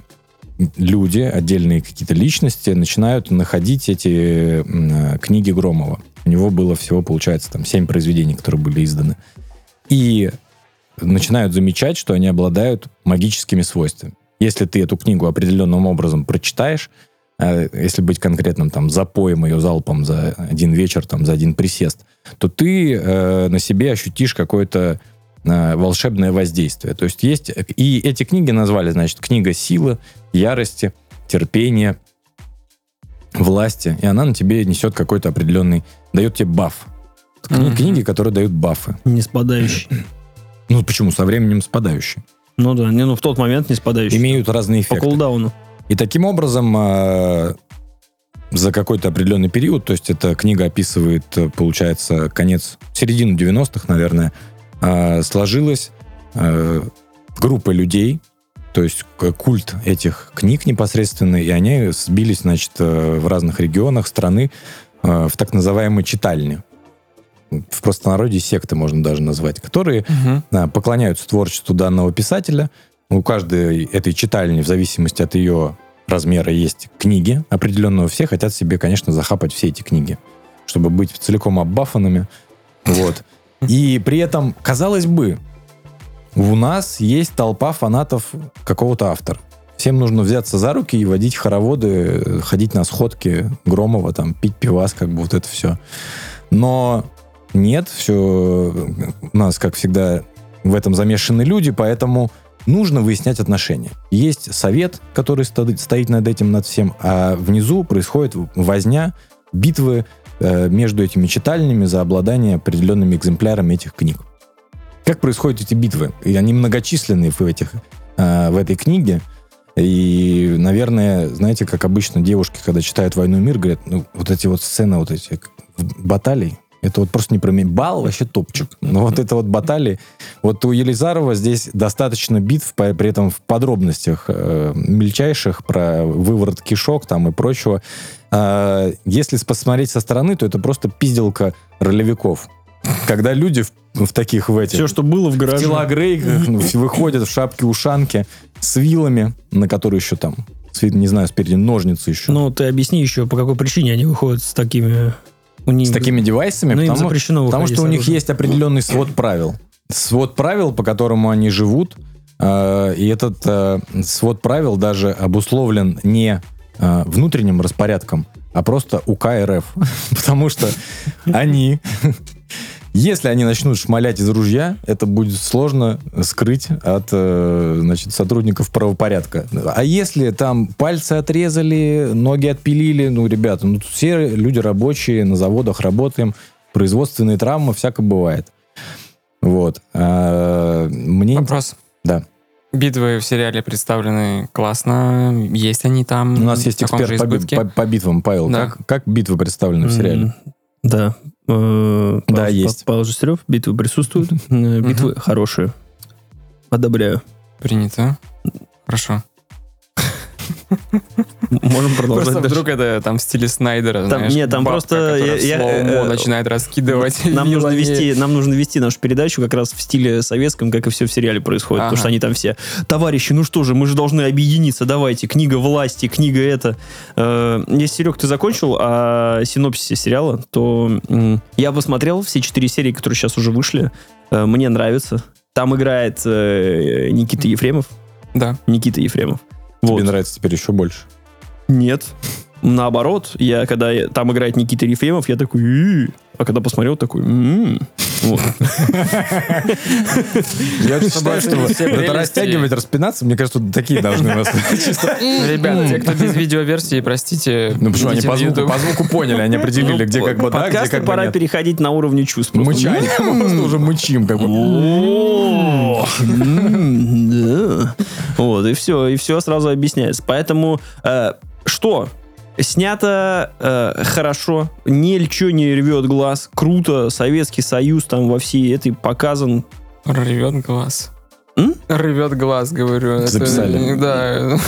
люди, отдельные какие-то личности начинают находить эти э, книги Громова. У него было всего, получается, там 7 произведений, которые были изданы. И начинают замечать, что они обладают магическими свойствами. Если ты эту книгу определенным образом прочитаешь, э, если быть конкретным, там, запоем ее залпом за один вечер, там, за один присест, то ты э, на себе ощутишь какое-то волшебное воздействие. То есть есть... И эти книги назвали, значит, книга силы, ярости, терпения, власти. И она на тебе несет какой-то определенный... Дает тебе баф. Кни- Мгм. Книги, которые дают бафы. Не спадающий. Ну, почему? Со временем спадающие. Ну да, не, ну в тот момент не спадающий. Имеют разные По эффекты. кулдауну. И таким образом э, за какой-то определенный период, то есть эта книга описывает, э, получается, конец, середину 90-х, наверное, э, сложилась э, группа людей, то есть культ этих книг непосредственно, и они сбились, значит, э, в разных регионах страны э, в так называемые читальни. В простонародье секты можно даже назвать, которые да, поклоняются творчеству данного писателя. У каждой этой читальни, в зависимости от ее размера, есть книги определенного. Все хотят себе, конечно, захапать все эти книги, чтобы быть целиком оббафанными. Вот. И при этом, казалось бы, у нас есть толпа фанатов какого-то автора. Всем нужно взяться за руки и водить хороводы, ходить на сходки Громова, там, пить пивас, как бы вот это все. Но нет, все у нас, как всегда, в этом замешаны люди, поэтому нужно выяснять отношения. Есть совет, который стоит, над этим, над всем, а внизу происходит возня, битвы между этими читальнями за обладание определенными экземплярами этих книг. Как происходят эти битвы? И они многочисленные в, этих, э, в этой книге. И, наверное, знаете, как обычно девушки, когда читают «Войну и мир», говорят, ну, вот эти вот сцены, вот эти баталий, это вот просто не про меня. Бал вообще топчик. Но вот это вот баталии. Вот у Елизарова здесь достаточно битв, при этом в подробностях э, мельчайших про выворот кишок там и прочего. А, если посмотреть со стороны, то это просто пизделка ролевиков. Когда люди в, в таких в этих... Все, что было в в гараже. телогрейках ну, выходят в шапке-ушанке с вилами, на которые еще там, с не знаю, спереди ножницы еще. Ну, ты объясни еще, по какой причине они выходят с такими... У них... с такими девайсами, Ну, им запрещено потому что у них есть определенный свод правил. Свод правил, по которому они живут, э, и этот э, свод правил даже обусловлен не внутренним распорядком, а просто УК РФ. Потому что они, если они начнут шмалять из ружья, это будет сложно скрыть от э, значит, сотрудников правопорядка. А если там пальцы отрезали, ноги отпилили, ну, ребята, ну, все люди рабочие, на заводах работаем, производственные травмы, всяко бывает. Вот. А, мне... Вопрос. Да. Битвы в сериале представлены классно. Есть они там. У нас есть эксперт по, би- по- по битвам, Павел. Да. Как, как битвы представлены в сериале? Да. Э, Да, Павел- есть. Павел Жестерев, битвы присутствуют. Э, Битвы хорошие. Одобряю. Принято. Хорошо. Можем продолжать Просто вдруг это там в стиле Снайдера, Там- знаешь, нет, там бабка, просто я- я, э, начинает раскидывать Нам нужно, вести, нам нужно вести нашу передачу как раз в стиле советском, как и все в сериале происходит. Потому Ага. что они там все, товарищи, ну что же, мы же должны объединиться, давайте, книга власти, книга это. Э, Если, Серег, ты закончил о синопсисе сериала, то я посмотрел все четыре серии, которые сейчас уже вышли. Э, Мне нравится. Там играет Никита Ефремов. Да. Никита Ефремов. Тебе Вот. нравится теперь еще больше. Нет. Наоборот, я когда там играет Никита Ефремов, я такой, а когда посмотрел, такой, «М-м». Я считаю, что это растягивать, распинаться, мне кажется, такие должны у нас. чисто. Ребята, те, кто без видеоверсии, простите. Ну почему, они по звуку, поняли, они определили, где как бы да, где как пора переходить на уровне чувств. Мычание, мы просто уже мычим, как бы. Вот, и все, и все сразу объясняется. Поэтому э, что? Снято э, хорошо, ничего не рвет глаз, круто, Советский Союз там во всей этой показан. Рвет глаз. М? Рвет глаз, говорю. Это- Записали. да.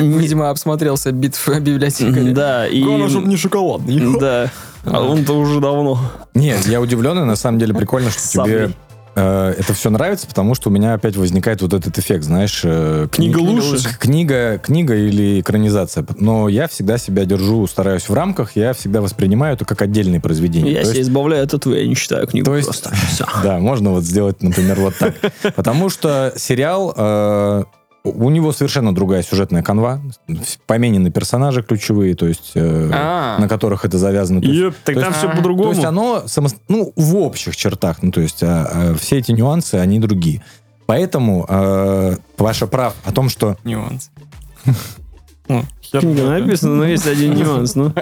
Видимо, обсмотрелся битв библиотекаря. Да, и... не шоколадный. Да, а он-то уже давно. Нет, я удивленный, на самом деле прикольно, что Саблей. тебе это все нравится, потому что у меня опять возникает вот этот эффект, знаешь, э, Книга кни- лучше. Книга, книга или экранизация. Но я всегда себя держу, стараюсь в рамках, я всегда воспринимаю это как отдельные произведения. Я То себя есть- избавляю от этого, я не читаю книгу То есть- просто. Да, можно вот сделать, например, вот так. Потому что сериал, э, у него совершенно другая сюжетная канва, поменены персонажи ключевые, то есть э, А. на которых это завязано. То есть- так то есть- все а, То по-другому. есть оно, само- ну, в общих чертах, ну, то есть а, а, все эти нюансы, они другие. Поэтому э, Паша прав о том, что Нюанс. Книга написана, но есть один нюанс. Ну.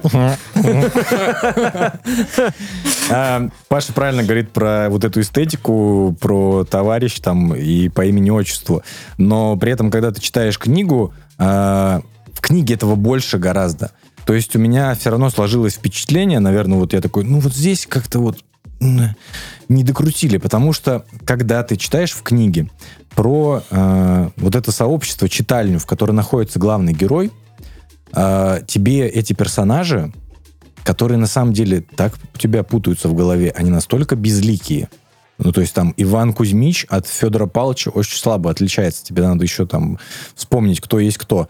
А, Паша правильно говорит про вот эту эстетику, про товарищ там и по имени-отчеству. Но при этом, когда ты читаешь книгу, а, в книге этого больше гораздо. То есть у меня все равно сложилось впечатление, наверное, вот я такой, ну вот здесь как-то вот не докрутили, потому что когда ты читаешь в книге про э, вот это сообщество, читальню, в которой находится главный герой, э, тебе эти персонажи, которые на самом деле так у тебя путаются в голове, они настолько безликие. Ну, то есть там Иван Кузьмич от Федора Павловича очень слабо отличается. Тебе надо еще там вспомнить, кто есть кто.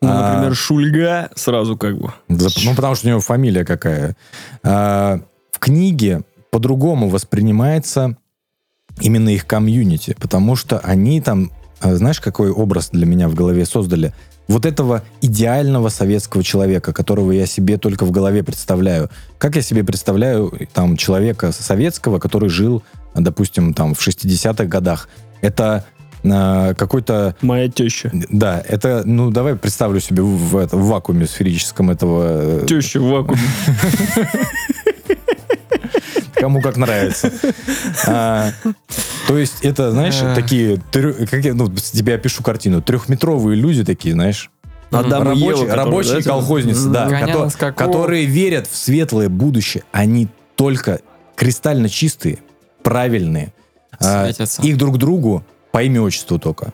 Ну, А, например, Шульга сразу как бы. за- ну, потому что у него фамилия какая. А, в книге по-другому воспринимается именно их комьюнити, потому что они там, а, знаешь, какой образ для меня в голове создали? Вот этого идеального советского человека, которого я себе только в голове представляю. Как я себе представляю там человека советского, который жил, допустим, там в 60-х годах? Это а, какой-то Моя теща. да, это, ну, давай представлю себе в, в это- в вакууме сферическом этого... э, Теща в вакууме. Кому как нравится. То есть это, знаешь, Эх. такие, как я, ну, с тебя опишу картину, трехметровые люди такие, знаешь, Адам и Ева, рабочие, которые, рабочие да, колхозницы, да, кото- скаку. которые верят в светлое будущее. Они только кристально чистые, правильные. А, их друг другу по имя отчеству только.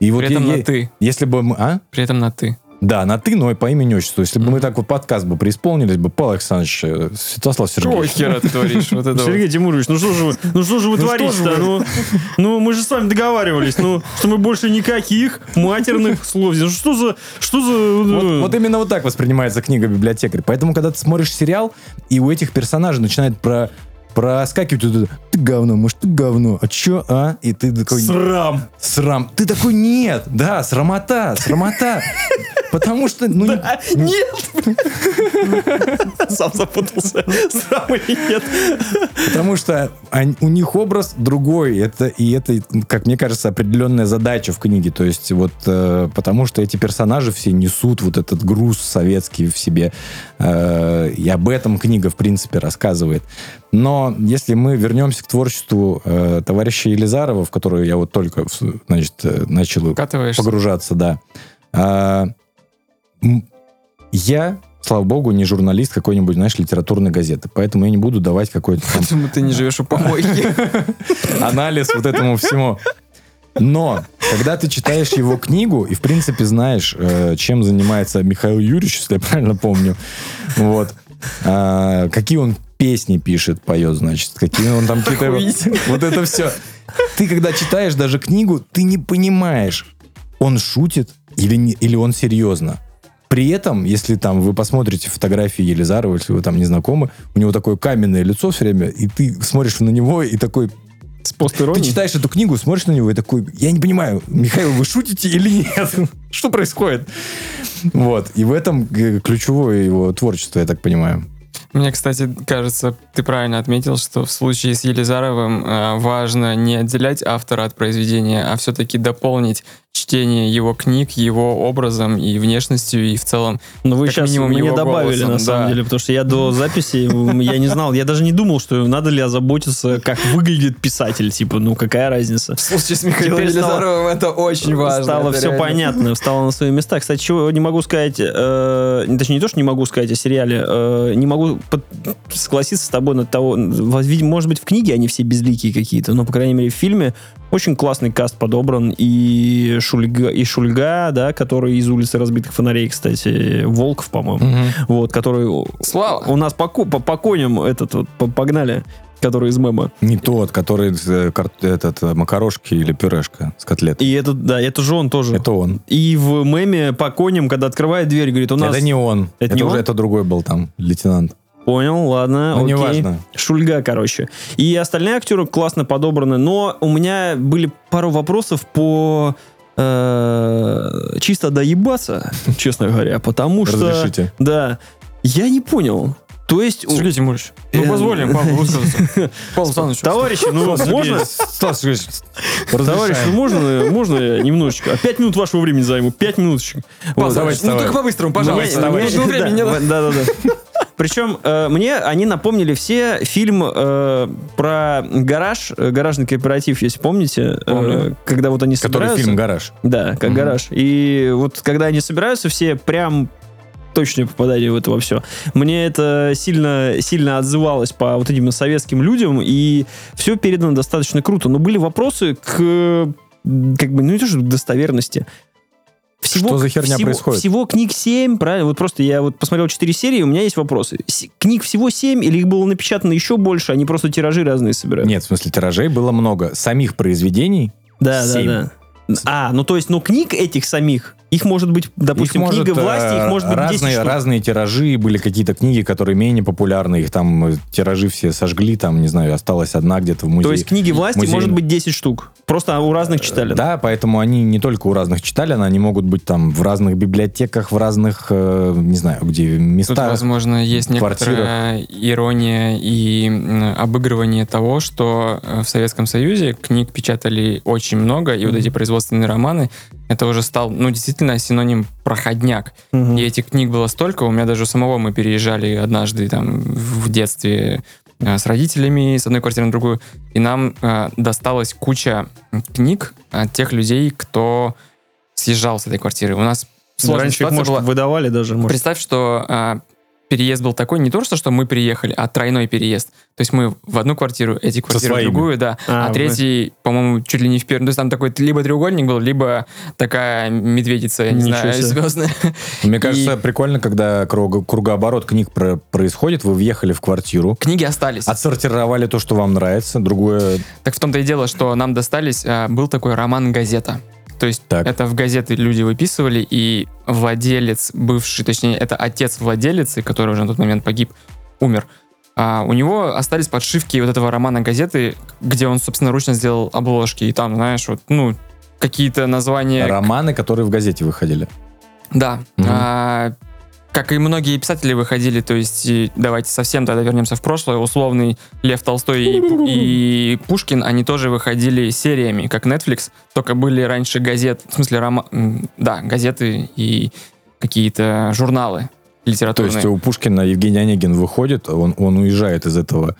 И вот При этом я- на «ты». если бы мы... А? При этом на «ты». Да, на ты, но и по имени отчеству. Если бы мы так вот подкаст бы преисполнились бы, Павел Александрович, э, Святослав Сергеевич. хера ты творишь? Вот это. Сергей Тимурович, ну что же вы, ну что же вы творите-то? Ну, ну, мы же с вами договаривались, ну, что мы больше никаких матерных слов. Ну что за, что за... Вот, вот именно вот так воспринимается книга библиотекарь. Поэтому, когда ты смотришь сериал, и у этих персонажей начинает про проскакивать это, ты говно, может, ты говно, а чё, а? И ты такой, Срам. срам. Ты такой, нет, да, срамота, срамота. Потому что, ну, не- А, Нет! Сам запутался. Срам или нет? потому что они- у них образ другой. Это, и это, как мне кажется, определенная задача в книге. То есть вот э, потому что эти персонажи все несут вот этот груз советский в себе. Э, и об этом книга, в принципе, рассказывает. Но если мы вернемся к творчеству э, товарища Елизарова, в которое я вот только, значит, э, начал погружаться, да. М, я, слава богу, не журналист какой-нибудь, знаешь, литературной газеты, поэтому я не буду давать какой-то там Поэтому ты не живешь у помойки. анализ вот этому всему. Но, когда ты читаешь его книгу и, в принципе, знаешь, э, чем занимается Михаил Юрьевич, если я правильно помню, вот, а, какие он песни пишет, поет, значит, какие он там какие-то... Вот это все. Ты, когда читаешь даже книгу, ты не понимаешь, он шутит или, не, или он серьезно. При этом, если там вы посмотрите фотографии Елизарова, если вы там не знакомы, у него такое каменное лицо все время, и ты смотришь на него и такой, С ты постеронией? читаешь эту книгу, смотришь на него и такой, я не понимаю, Михаил, вы шутите или нет? Что происходит? Вот. И в этом э, ключевое его творчество, я так понимаю. Мне, кстати, кажется, ты правильно отметил, что в случае с Елизаровым э, важно не отделять автора от произведения, а все-таки дополнить чтение его книг его образом и внешностью, и в целом Ну, вы сейчас минимум мне добавили, голосом, на самом да. деле, потому что я до записи, я не знал, я даже не думал, что надо ли озаботиться, как выглядит писатель, типа, ну, какая разница. в случае с Михаилом Елизаровым это очень важно. Стало все реально. понятно, встало на свои места. Кстати, чего не могу сказать, э, точнее, не то, что не могу сказать о сериале, э, не могу под- согласиться с тобой на того, может быть, в книге они все безликие какие-то, но, по крайней мере, в фильме очень классный каст подобран, и Шульга, и Шульга, да, который из улицы разбитых фонарей, кстати, Волков, по-моему, вот, который Слава! у нас по, по, по коням этот вот, по- погнали, который из мема. Не тот, который э, кар- этот э, макарошки или пюрешка с котлет. И этот, да, это же он тоже. Это он. И в меме по коням, когда открывает дверь, говорит, у нас... Это не он. Это Это, не уже он? это другой был там, лейтенант. Понял, ладно, Ну, окей. неважно. Шульга, короче. И остальные актеры классно подобраны, но у меня были пару вопросов по э, чисто доебаться, честно говоря, потому что... Разрешите. Да. Я не понял. То есть... Сергей Тимурович, мы Э, позволим Павлу высказаться. Павел Александрович, Товарищи, ну можно... Стас Товарищи, ну можно, можно я немножечко? А Пять минут вашего времени займу, пять минуточек. Вот. давайте, ну только по-быстрому, пожалуйста. Да, да, да. Причем э, мне они напомнили все фильм э, про гараж, э, гаражный кооператив, если помните, э, Помню. когда вот они который собираются. фильм «Гараж». Да, как Мгм. гараж. И вот когда они собираются все, прям точное попадание в это во все. Мне это сильно, сильно отзывалось по вот этим советским людям, и все передано достаточно круто. Но были вопросы к, как бы, ну не то, что к достоверности. Что за херня всего, происходит? Всего книг 7, правильно? Вот просто я вот посмотрел 4 серии, у меня есть вопросы. С- книг всего 7, или их было напечатано еще больше, они просто тиражи разные собирают? Нет, в смысле, тиражей было много. Самих произведений Да, Семь. да, да. А, ну то есть, ну книг этих самих, их может быть, допустим, Их может, книга власти, их э, может быть 10 разные, штук. разные тиражи, были какие-то книги, которые менее популярны, их там э, тиражи все сожгли, там, не знаю, осталась одна где-то в музее. То есть книги власти музейной. может быть 10 штук. Просто у разных читали. Да, поэтому они не только у разных читали, но они могут быть там в разных библиотеках, в разных, э, не знаю, где Тут, местах. возможно, есть некоторая ирония и обыгрывание того, что э, в Советском Союзе книг печатали очень много, и вот эти производственные романы это уже стал, ну, действительно синоним проходняк. Мгм. И этих книг было столько, у меня даже у самого мы переезжали однажды там в детстве э, с родителями с одной квартиры на другую, и нам э, досталась куча книг от тех людей, кто съезжал с этой квартиры. У нас сложная Раньше их, ситуация может, была. выдавали даже. может. Представь, что а, переезд был такой, не то, что, что мы приехали, а тройной переезд. То есть мы в одну квартиру, эти квартиры в другую, да. А, А, третий, по-моему, чуть ли не в первом. То есть там такой либо треугольник был, либо такая медведица, я не Ничего знаю, себе. звездная. Мне И- кажется, прикольно, когда круго- кругооборот книг про- происходит, вы въехали в квартиру, Книги остались. отсортировали то, что вам нравится, другое... Так в том-то и дело, что нам достались, а, был такой роман «Газета». То есть Так. это в газеты люди выписывали, и владелец, бывший, точнее, это отец владелицы, который уже на тот момент погиб, умер. А у него остались подшивки вот этого романа газеты, где он собственноручно сделал обложки. И там, знаешь, вот, ну, какие-то названия... Романы, которые в газете выходили. Да. Мгм. А, как и многие писатели выходили, то есть, давайте совсем тогда вернемся в прошлое, условный Лев Толстой и, и Пушкин, они тоже выходили сериями, как Netflix, только были раньше газет, в смысле, рома- да, газеты и какие-то журналы То литературные. есть у Пушкина Евгений Онегин выходит, он, он уезжает из этого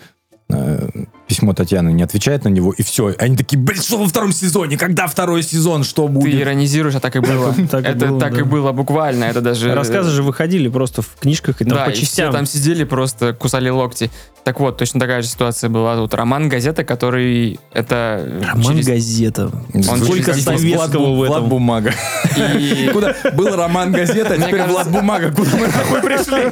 э, письмо Татьяны, не отвечает на него, и все. Они такие, блин, что во втором сезоне? Когда второй сезон? Что Ты будет? иронизируешь, а так и было. Так и это было, так и было буквально, это даже... Рассказы же выходили просто в книжках и там по частям. там сидели, просто кусали локти. Так вот, точно такая же ситуация была. Вот роман «Газета», который это... Роман через- газета. Он Сколько советского в Влад этом. Бумага. И- Куда? Был роман газета, а теперь кажется- Влад Бумага. Куда мы нахуй пришли?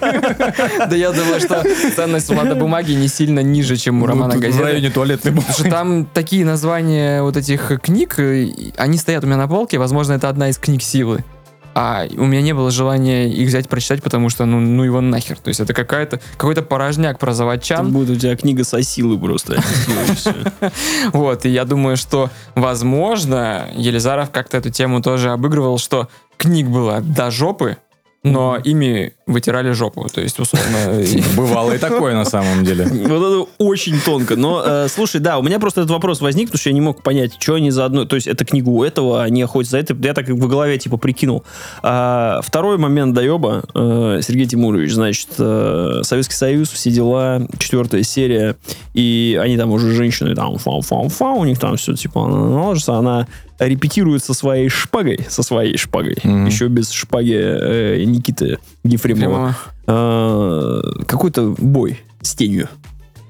Да я думаю, что ценность Влада бумаги не сильно ниже, чем у романа Ну, В «Газета». Районе туалетной Потому что бумаги. там такие названия вот этих книг, э, они стоят у меня на полке, возможно, это одна из книг силы. А у меня не было желания их взять, прочитать, потому что, ну, ну его нахер. То есть это какая-то, какой-то порожняк про Там заводчан. будет у тебя книга сосилы просто. Вот, и я думаю, что, возможно, Елизаров как-то эту тему тоже обыгрывал, что книг было до жопы, но ими вытирали жопу. То есть, условно... Бывало и такое на самом деле. Вот это очень тонко. Но, э, слушай, да, у меня просто этот вопрос возник, потому что я не мог понять, что они за одно... То есть, это книгу у этого, они охотятся за это. Я так в голове, типа, прикинул. А, второй момент доеба. э, Сергей Тимурович, значит, э, Советский Союз, все дела, четвертая серия, и они там уже женщины, там, фау-фау-фау, у них там все, типа, наложницы, она репетирует со своей шпагой, со своей шпагой, Мгм. еще без шпаги э, Никиты Ефремова э, какой-то бой с тенью.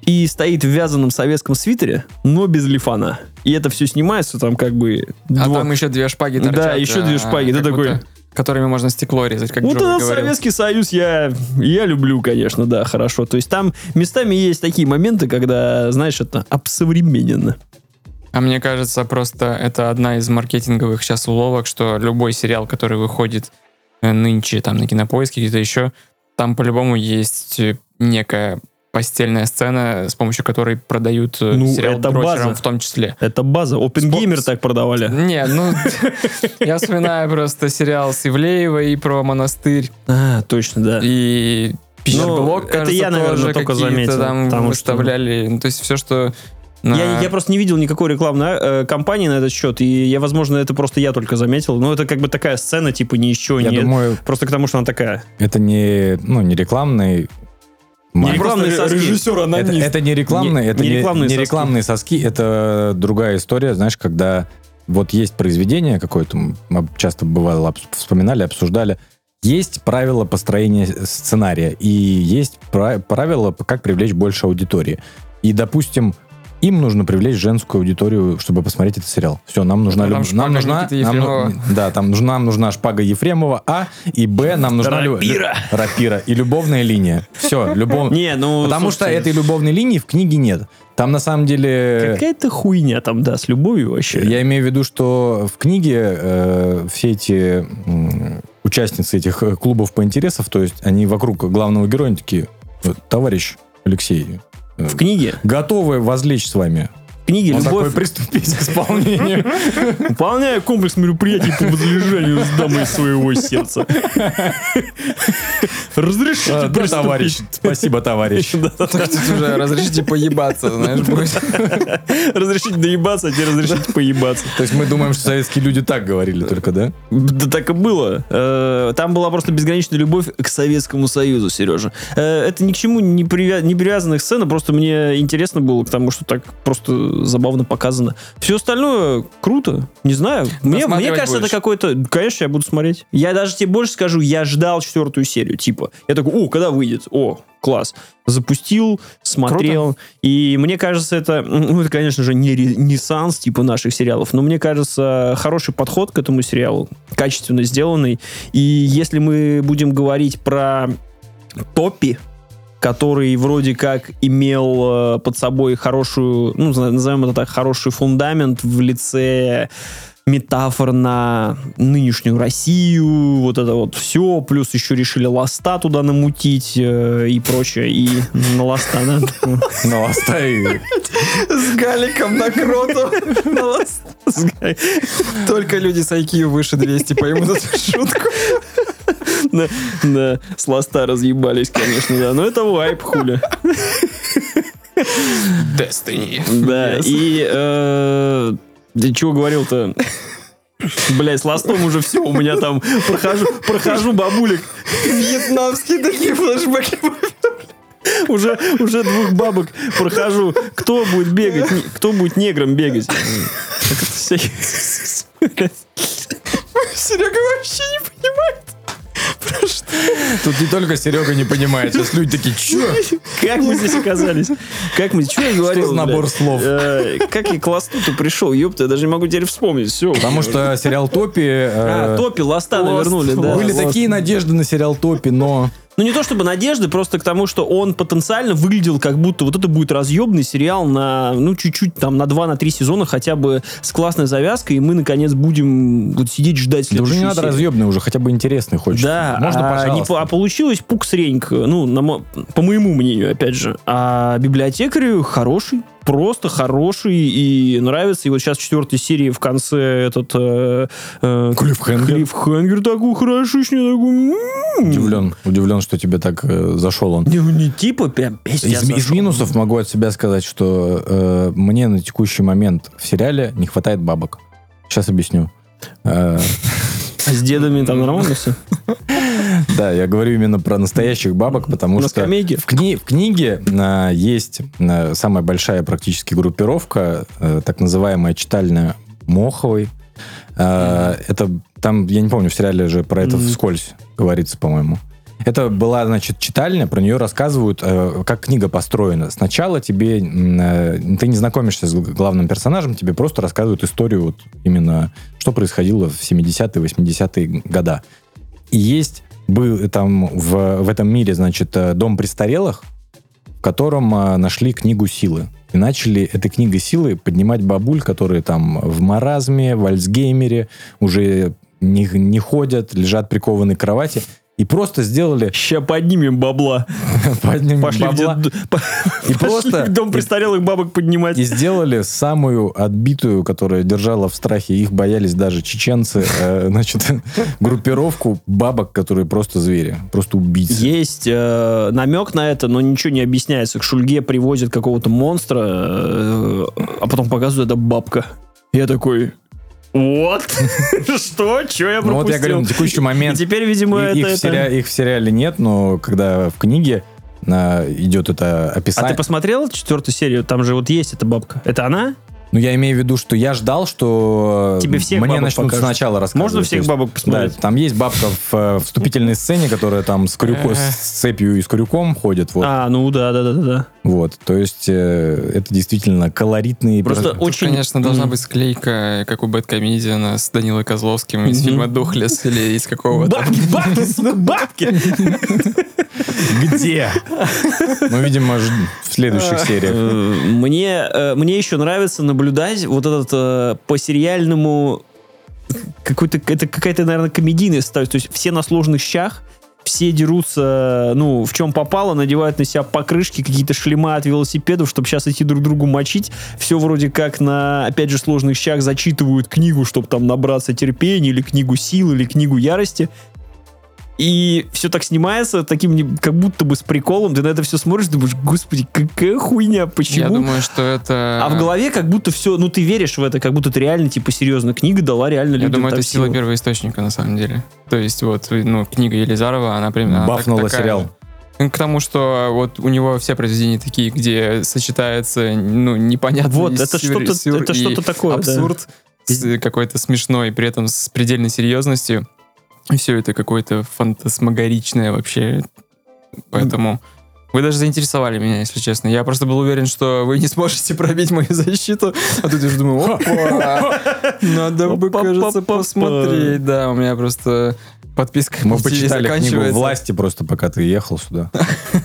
И стоит в вязаном советском свитере, но без лифана. И это все снимается там как бы... А два- там еще две шпаги Да, торчат. еще две шпаги, ты такой- будто- Которыми можно стекло резать, как Вот Джоуи этот говорил. Советский Союз я, я люблю, конечно, да, хорошо. То есть там местами есть такие моменты, когда, знаешь, это обсовремененно. А мне кажется, просто это одна из маркетинговых сейчас уловок, что любой сериал, который выходит э, нынче там на кинопоиске, где-то еще, там по-любому есть э, некая постельная сцена, с помощью которой продают э, Ну, сериал это дрочерам база. в том числе. Это база. Опенгеймер Спо- так продавали. Не, ну, я вспоминаю просто сериал с Ивлеевой про монастырь А, точно, да. и Пищерблок, Ну, это кажется, я, наверное, тоже только заметил, там потому что- выставляли. Ну, то есть все, что... Я, на- я просто не видел никакой рекламной э, кампании на этот счет, и я, возможно, это просто я только заметил. Но это как бы такая сцена, типа, ни из чего, Я ни- думаю, Просто потому, что она такая. это не, ну, не рекламный... Не рекламные соски. Это, это не рекламные, Не- это не не, рекламные не соски. рекламные соски, это другая история, знаешь, когда вот есть произведение какое-то, мы часто бывало вспоминали, обсуждали, есть правила построения сценария и есть пра- правила, как привлечь больше аудитории. И, допустим, им нужно привлечь женскую аудиторию, чтобы посмотреть этот сериал. Все, нам нужна... Ну, там люб- шпага нам нужна нам да, там нужна, нам нужна шпага Ефремова, А, и Б, нам нужна... лю- Рапира. Рапира. И любовная линия. Все, любовь... Не, ну... Потому что слушайте, этой любовной линии в книге нет. Там на самом деле... Какая-то хуйня там, да, с любовью вообще. Я имею в виду, что в книге э, все эти м, участницы этих э, клубов по интересам, то есть они вокруг главного героя они такие, «Э, товарищ Алексей, э, В книге? готовы возлечь с вами. В книге Он такой, «Любовь» приступить к исполнению. Выполняю комплекс мероприятий по возлежанию с дамой своего сердца. Разрешите А, Да, товарищ. Спасибо, товарищ. Уже разрешите поебаться, знаешь, будет. Разрешите доебаться, а тебе разрешите поебаться. То есть мы думаем, что советские люди так говорили только, да? Да так и было. Э, Там была просто безграничная любовь к Советскому Союзу, Сережа. Э, Это ни к чему не, привя- не привязанная сцена, просто мне интересно было к тому, что так просто забавно показано. Все остальное круто, не знаю. Мне, мне кажется, будешь? это какой-то... Конечно, я буду смотреть. Я даже тебе больше скажу, я ждал четвертую серию, типа. Я такой, о, когда выйдет? О, класс. Запустил, смотрел. И мне кажется, это, ну, это, конечно же, не ренессанс типа наших сериалов, но мне кажется, хороший подход к этому сериалу, качественно сделанный. И если мы будем говорить про Топи, который вроде как имел э, под собой хорошую, ну, назовем это так, хороший фундамент в лице метафор на нынешнюю Россию, вот это вот все, плюс еще решили Ласта туда намутить э, и прочее, и на Ласта, да? Ну, остави. С галиком на кроту. Только люди с IQ выше 200 поймут эту шутку. Да, да, с Ласта разъебались, конечно, да, но это вайп, хули. Destiny. Да, и... э, Ты чего говорил-то? Блять, с ластом уже все, у меня там прохожу, прохожу бабулек. Вьетнамские такие флешбеки. Уже, уже двух бабок прохожу. Кто будет бегать? Кто будет негром бегать? Серега вообще не понимает. Тут не только Серега не понимает, сейчас люди такие, чё? Как мы здесь оказались? Как мы... Что я говорил? за набор слов? Э, Как я к ласту-то пришел? Ёпта, я даже не могу теперь вспомнить. Все. Потому что сериал Топи... А, э, Топи, Ласта навернули, да. Были такие надежды на сериал Топи, но... Ну, не то чтобы надежды, просто к тому, что он потенциально выглядел, как будто вот это будет разъебный сериал на, ну, чуть-чуть там на 2-3 сезона хотя бы с классной завязкой, и мы, наконец, будем вот сидеть ждать Да уже не надо серию. разъебный, уже хотя бы интересный хочется. Да, Можно, а, не пожалуйста. по- а получилось пук-среньк, ну, на по моему мнению, опять же. А библиотекарь хороший, просто хороший и нравится. И вот сейчас в четвертой серии в конце этот... Э, э, Клиффхенгер. Клиффхенгер такой хороший, такой... м-м. Удивлен, удивлен, что тебе так э, зашел он. Не, ну, не типа прям пиздец Из, минусов могу от себя сказать, что э, мне на текущий момент в сериале не хватает бабок. Сейчас объясню. Э, А с дедами там нормально все? Да, я говорю именно про настоящих бабок, потому На что скамейке? в, кни- в книге а, есть а, самая большая практически группировка, э, так называемая читальная Моховой. А, Это там, я не помню, в сериале же про это вскользь говорится, по-моему. Это была, значит, читальня, про нее рассказывают, э, как книга построена. Сначала тебе, э, ты не знакомишься с главным персонажем, тебе просто рассказывают историю вот именно, что происходило в 70-е, 80-е года. И есть был там в, в этом мире, значит, э, дом престарелых, в котором э, нашли книгу силы. И начали этой книгой силы поднимать бабуль, которые там в маразме, в Альцгеймере, уже не, не ходят, лежат прикованные к кровати. И просто сделали... Ща поднимем бабла. подним Пошли бабла, по- И пошли просто- в дом престарелых бабок поднимать. И сделали самую отбитую, которая держала в страхе, их боялись даже чеченцы, э, значит, группировку бабок, которые просто звери, просто убийцы. Есть э, намек на это, но ничего не объясняется. К Шульге привозят какого-то монстра, э, а потом показывают, это бабка. Я такой... Вот? Что? Че я Ну вот я говорю, на пропустил? текущий И момент теперь, видимо, и- их, это... в сериале, это- их в сериале нет, но когда в книге а, идет это А описание... ты посмотрел четвертую серию? Там же вот есть эта бабка. Это она? Ну, я имею в виду, что я ждал, что Тебе всех мне бабок начнут покажут. сначала рассказывать. Можно всех бабок посмотреть? Да, там есть бабка в э, вступительной сцене, которая там с, крюко- с цепью и с крюком ходит. Вот. А, ну да, да, да, да, да. Вот, то есть э, это действительно колоритные... Просто персонажи. очень... Конечно, должна быть склейка, как у Бэткомедиана с Данилой Козловским из фильма «Духлес» или из какого-то. Бабки, бабки, сука, бабки! Где? Ну, видимо, ж- в следующих сериях. Э, Мне, э, мне еще нравится наблюдать вот этот э, по сериальному какой-то это какая-то наверное комедийная составляющая. То есть все на сложных щах, все дерутся, ну, в чем попало, надевают на себя покрышки, какие-то шлема от велосипедов, чтобы сейчас идти друг другу мочить. Все вроде как на, опять же, сложных щах зачитывают книгу, чтобы там набраться терпения, или книгу сил, или книгу ярости. И все так снимается, таким как будто бы с приколом. Ты на это все смотришь, думаешь, господи, какая хуйня, почему? Я думаю, что это... А в голове как будто все, ну ты веришь в это, как будто это реально, типа, серьезно, книга дала реально Я людям думаю, там это сила силу. первоисточника, на самом деле. То есть, вот, ну, книга Елизарова, она примерно... она так- Бафнула такая- сериал. К тому, что вот у него все произведения такие, где сочетается, ну, непонятно Вот, это что-то- это что-то такое, да. Абсурд с какой-то смешной, при этом с предельной серьезностью. Все это какое-то фантасмагоричное вообще. Поэтому вы даже заинтересовали меня, если честно. Я просто был уверен, что вы не сможете пробить мою защиту. А тут я уже думаю, опа, надо бы, кажется, посмотреть. Да, у меня просто подписка Мы почитали книгу власти просто, пока ты ехал сюда.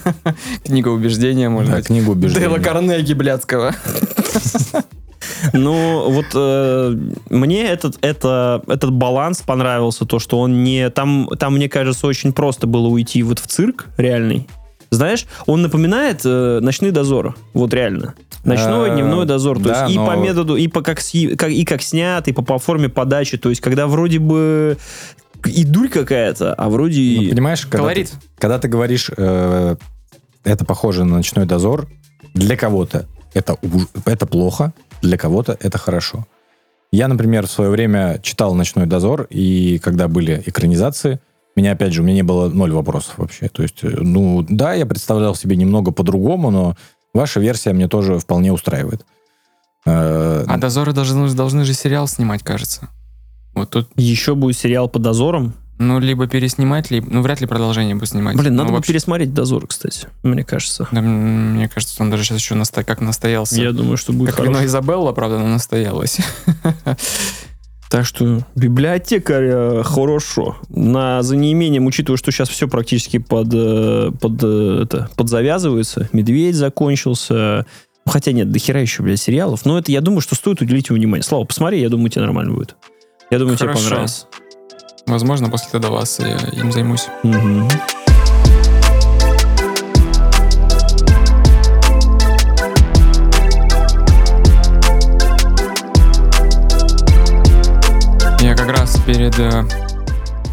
Книга убеждения, может Да, быть. книгу убеждения. Дейла Карнеги блядского. Ну, вот э, мне этот, это, этот баланс понравился, то, что он не... Там, там, мне кажется, очень просто было уйти вот в цирк реальный. Знаешь, он напоминает э, «Ночные дозоры». Вот реально. Ночной, Э, дневной дозор. То да, есть и но- по методу, и по как, си- как, и как снят, и по, по форме подачи. То есть когда вроде бы и дурь какая-то, а вроде... Ну, и- понимаешь, когда Колорит. ты, когда ты говоришь, э, это похоже на ночной дозор, для кого-то это, это плохо, для кого-то это хорошо. Я, например, в свое время читал «Ночной дозор», и когда были экранизации, меня, опять же, у меня не было ноль вопросов вообще. То есть, э, ну, да, я представлял себе немного по-другому, но ваша версия мне тоже вполне устраивает. Э, А дозоры должны, должны же сериал снимать, кажется. Вот тут, Еще будет сериал по дозорам. Ну, либо переснимать, либо... Ну, вряд ли продолжение будет снимать. Блин, Ну, надо бы вообще- пересмотреть дозоры, кстати, мне кажется. Да, мне кажется, он даже сейчас еще наста- как настоялся. Я думаю, что будет как хорошо. вино Изабелла, правда, она настоялась. Так что библиотекарь э, хорошо. На, за неимением, учитывая, что сейчас все практически под, э, под, э, это, подзавязывается. Медведь закончился. Ну, Хотя нет, до хера еще, блядь, сериалов. Но это, я думаю, что стоит уделить ему внимание. Слава, посмотри, я думаю, тебе нормально будет. Я думаю, тебе Хорошо. понравится. Возможно, после тогда вас я им займусь. Мгм. Я как раз перед... э,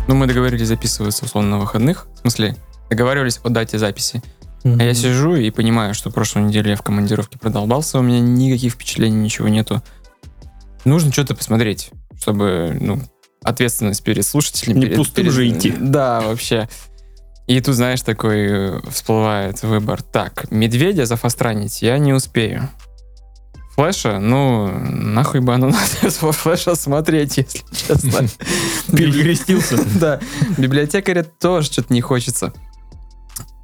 Ну, мы договорились записываться, условно, на выходных. В смысле, договаривались о дате записи. А я сижу и понимаю, что прошлую неделю я в командировке продолбался, у меня никаких впечатлений, ничего нету. Нужно что-то посмотреть, чтобы, ну, ответственность перед слушателями. Не перед- пустым перед- же идти. Да, вообще. И тут, знаешь, такой э, всплывает выбор. Так, медведя зафастранить я не успею. Флэша, ну, нахуй бы оно надо флэша смотреть, если честно. Перекрестился. Да, библиотекаря тоже что-то не хочется.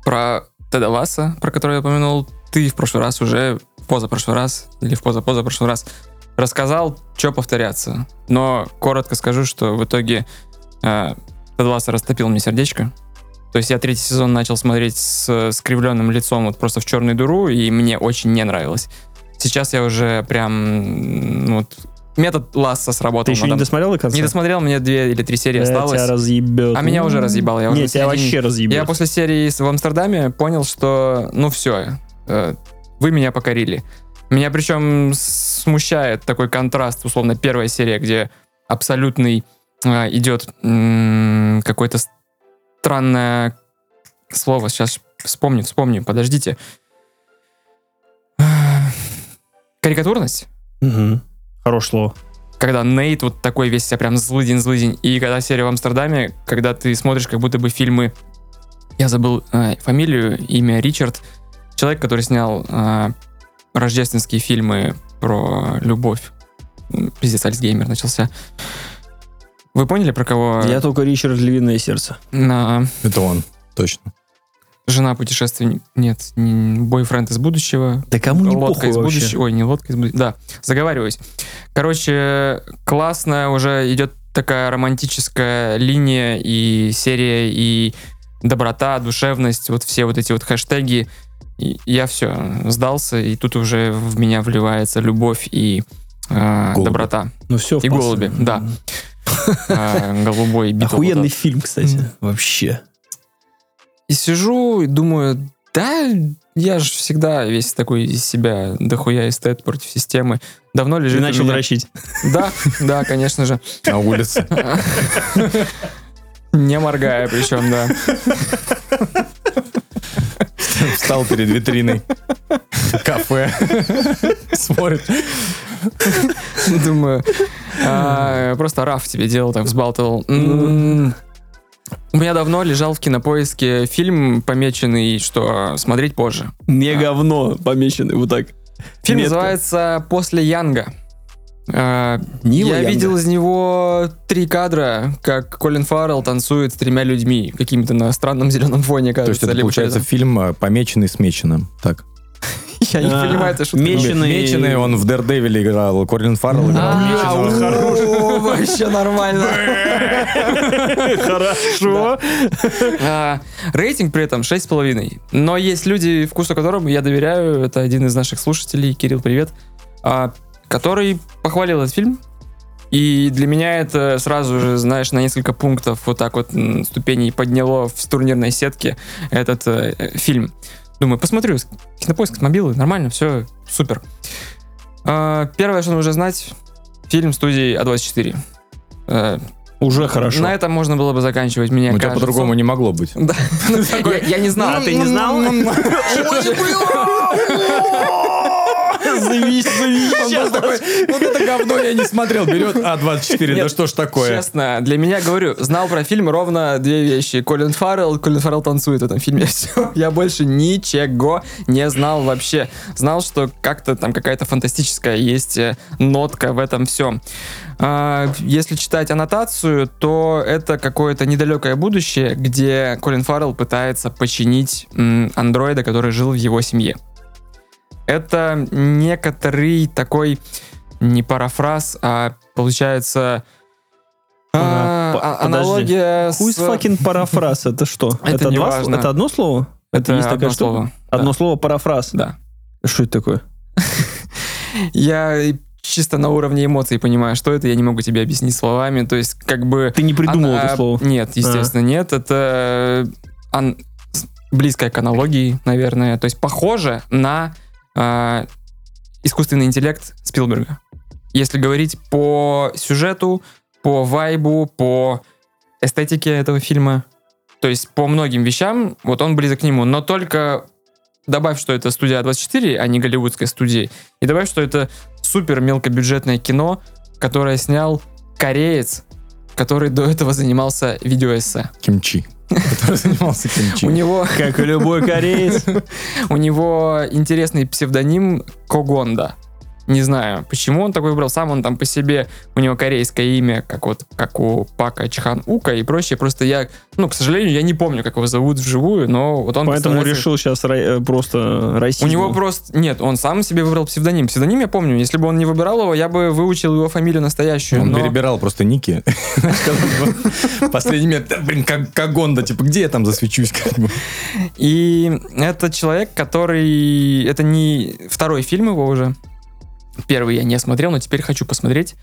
Про Теда Ласса, про который я упомянул, ты в прошлый раз уже, в позапрошлый раз, или в позапозапрошлый раз, рассказал, что повторяться. Но коротко скажу, что в итоге э, Тед Ласса растопил мне сердечко. То есть я третий сезон начал смотреть с скривленным лицом вот просто в черную дыру, и мне очень не нравилось. Сейчас я уже прям... ну, Вот, метод Ласса сработал. Ты еще не надо- досмотрел до конца? не досмотрел, мне две или три серии Да, осталось. тебя разъебет. А меня уже разъебало, я уже Нет, тебя в середине- вообще разъебет. Я после серии в Амстердаме понял, что ну все, вы меня покорили. Меня причем смущает такой контраст, условно, первая серия, где абсолютный э, идет м, какое-то странное слово, сейчас вспомню, вспомню, подождите. Карикатурность? Мгм. Хорошее слово. когда Нейт вот такой весь себя прям злыдень-злыдень. И когда серия в Амстердаме, когда ты смотришь как будто бы фильмы... Я забыл э, фамилию, имя Ричард. Человек, который снял э, рождественские фильмы про любовь. Пиздец, Альцгеймер начался. Вы поняли, про кого? Я только Ричард Львиное сердце. На Это он, точно. жена путешественник. Нет, не- бойфренд из будущего. Да кому не лодка похуй из вообще. будущего. Ой, не лодка из будущего. Да, заговариваюсь. Короче, классная уже идет такая романтическая линия и серия, и доброта, душевность, вот все вот эти вот хэштеги. И я все, сдался, и тут уже в меня вливается любовь и э, Голуби. доброта. Ну все, И голуби, да. Э, голубой Beetle Охуенный фильм, кстати. Вообще. И сижу и думаю, да, я же всегда весь такой из себя дохуя эстет против системы. Давно лежит у начал меня- дрочить. Да, да, конечно же. На улице. Не моргая причем, да. Встал перед витриной. Кафе. Смотрит. Думаю, а, просто Раф тебе делал, так взбалтывал. У меня давно лежал в кинопоиске фильм, помеченный, что смотреть позже. Не говно помеченный вот так. Фильм называется «После Янга». А, Нила Я Янга. видел из него три кадра, как Колин Фаррелл танцует с тремя людьми, какими-то на странном зеленом фоне, То есть кажется. это получается фильм э, помеченный с меченым. Так. Я не А, понимаю, это шутка. меченый- Меченый он в Daredevil играл, Корин Фаррелл играл. А, Меченого. о, Вообще нормально. Хорошо. А, Рейтинг при этом 6,5. Но есть люди, вкусу которым я доверяю. Это один из наших слушателей, Кирилл, привет. А, Который похвалил этот фильм. И для меня это сразу же, знаешь, на несколько пунктов вот так вот ступеней подняло в турнирной сетке этот э, э, фильм. Думаю, посмотрю, кинопоиск с мобилы, нормально, все, супер. А, Первое, что нужно знать, фильм студии А24. Э, Уже хорошо. На этом можно было бы заканчивать, мне У тебя по-другому не могло быть. Да. Я, я не знал. А ты не знал? Завись, такой, Вот это говно я не смотрел. Берет А24, да что ж такое? Честно, для меня, говорю, знал про фильм ровно две вещи. Колин Фаррелл, Колин Фаррелл танцует в этом фильме. Все, я больше ничего не знал вообще. Знал, что как-то там какая-то фантастическая есть э, нотка в этом всем. если читать аннотацию, то это какое-то недалекое будущее, где Колин Фаррелл пытается починить андроида, который жил в его семье. Это некоторый такой не парафраз, а получается а, а- аналогия Who's с... fucking парафраз? Это что? Это не два важно. Это одно слово? Это есть такая одно штука? слово. Одно Да. слово парафраз. Да. Что это такое? Я чисто на уровне эмоций понимаю, что это, я не могу тебе объяснить словами. То есть, как бы... Ты не придумал Она- это слово. Нет, естественно, нет. Это ан- с- близкое к аналогии, наверное. То есть похоже на а, искусственный интеллект Спилберга. Если говорить по сюжету, по вайбу, по эстетике этого фильма, то есть по многим вещам, вот он близок к нему. Но только добавь, что это студия А24, а не голливудская студия, и добавь, что это супер мелкобюджетное кино, которое снял кореец, который до этого занимался видеоэссе. Кимчи. Который занимался кимчи. У него, Как и любой кореец. у него интересный псевдоним Когонда. Не знаю, почему он такой выбрал. Сам он там по себе, у него корейское имя, как вот, как у Пака Чхан Ука и прочее. Просто я, ну, к сожалению, я не помню, как его зовут вживую, но вот он Поэтому представляется- решил сейчас просто У расизм. него просто... Нет, он сам себе выбрал псевдоним. Псевдоним я помню. Если бы он не выбирал его, я бы выучил его фамилию настоящую. Он но- перебирал просто ники. Последний момент, «Да, блин, как как Гонда, типа, где я там засвечусь? как бы?» И это человек, который... Это не второй фильм его уже. Первый я не смотрел, но теперь хочу посмотреть.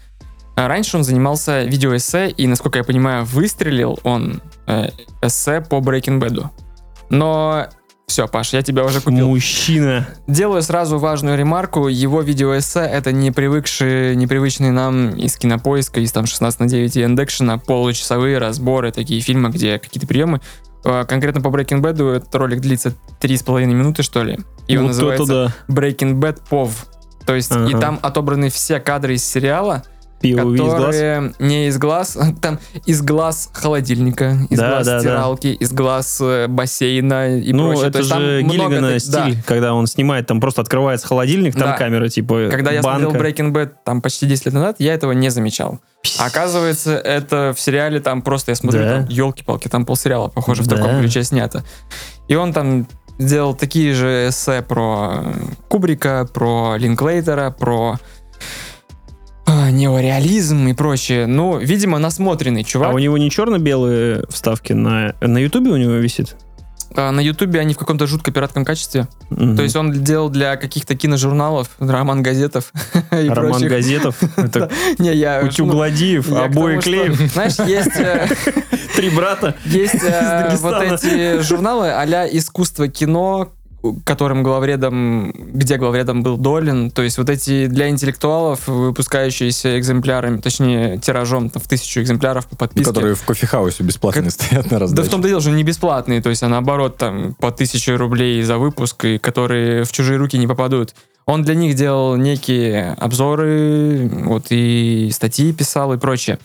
А Раньше он занимался видеоэссе, и, насколько я понимаю, выстрелил он э, эссе по Breaking Bad. Но все, Паш, я тебя уже купил. Мужчина. Делаю сразу важную ремарку. Его видеоэссе — это не привыкшие, непривычные нам из кинопоиска, из там 16 на 9 и Яндекшена получасовые разборы, такие фильмы, где какие-то приемы. Э, Конкретно по Breaking Bad этот ролик длится 3,5 минуты, что ли. И он Вот называется это да. Breaking Bad POV. То есть и Ага. там отобраны все кадры из сериала, Пиво из глаз. которые не из глаз, там из глаз холодильника, из Да, глаз да, да. стиралки, из глаз э, бассейна и ну, прочее. То это там же Гиллигана так- да. стиль, когда он снимает, там просто открывается холодильник, там Да. камера, типа, Когда я банка. смотрел Breaking Bad там почти 10 лет назад, я этого не замечал. А Оказывается, это в сериале там просто, я смотрю, Да. там, елки-палки, там полсериала, похоже, в Да. таком ключе снято. И он там сделал такие же эссе про Кубрика, про Линклейтера, про а, неореализм и прочее. Ну, видимо, насмотренный чувак. А у него не черно-белые вставки на на Ютубе у него висит? А, на Ютубе они в каком-то жутко пиратком качестве. Мгм. То есть он делал для каких-то киножурналов, роман газетов и Роман прочих. Газетов, это Не, я... Утюг ну, Гладиев, обои Клеев, Знаешь, есть, э, три брата. есть э, вот эти журналы а-ля искусство кино, которым главредом, где главредом был Долин, то есть вот эти для интеллектуалов, выпускающиеся экземплярами, точнее тиражом там, в тысячу экземпляров по подписке. Которые в кофехаусе бесплатно Как- стоят на Да раздаче. в том-то дело, что не бесплатные, то есть, а наоборот, там, по тысяче рублей за выпуск, и которые в чужие руки не попадут. Он для них делал некие обзоры, вот, и статьи писал, и прочее.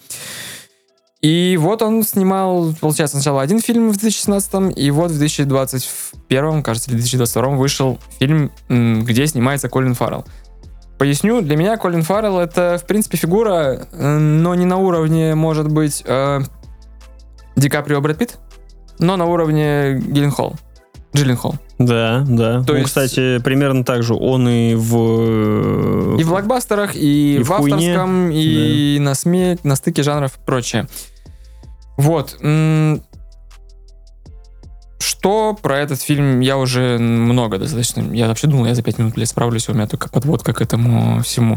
И вот он снимал, получается, сначала один фильм в 2016, и вот в 2021, кажется, или 2022 вышел фильм, где снимается Колин Фаррелл. Поясню, для меня Колин Фаррелл это, в принципе, фигура, э, но не на уровне, может быть, э, Ди Каприо Брэд Питт, но на уровне Гилленхолл. Джилленхолл. Да, да. То ну, есть- кстати, примерно так же. Он и в... И в блокбастерах, и, И в, в хуйне, авторском, и на СМИ, на стыке жанров и прочее. Вот. Что про этот фильм я уже много достаточно... Я вообще думал, я за 5 минут, блядь, справлюсь, у меня только подводка к этому всему.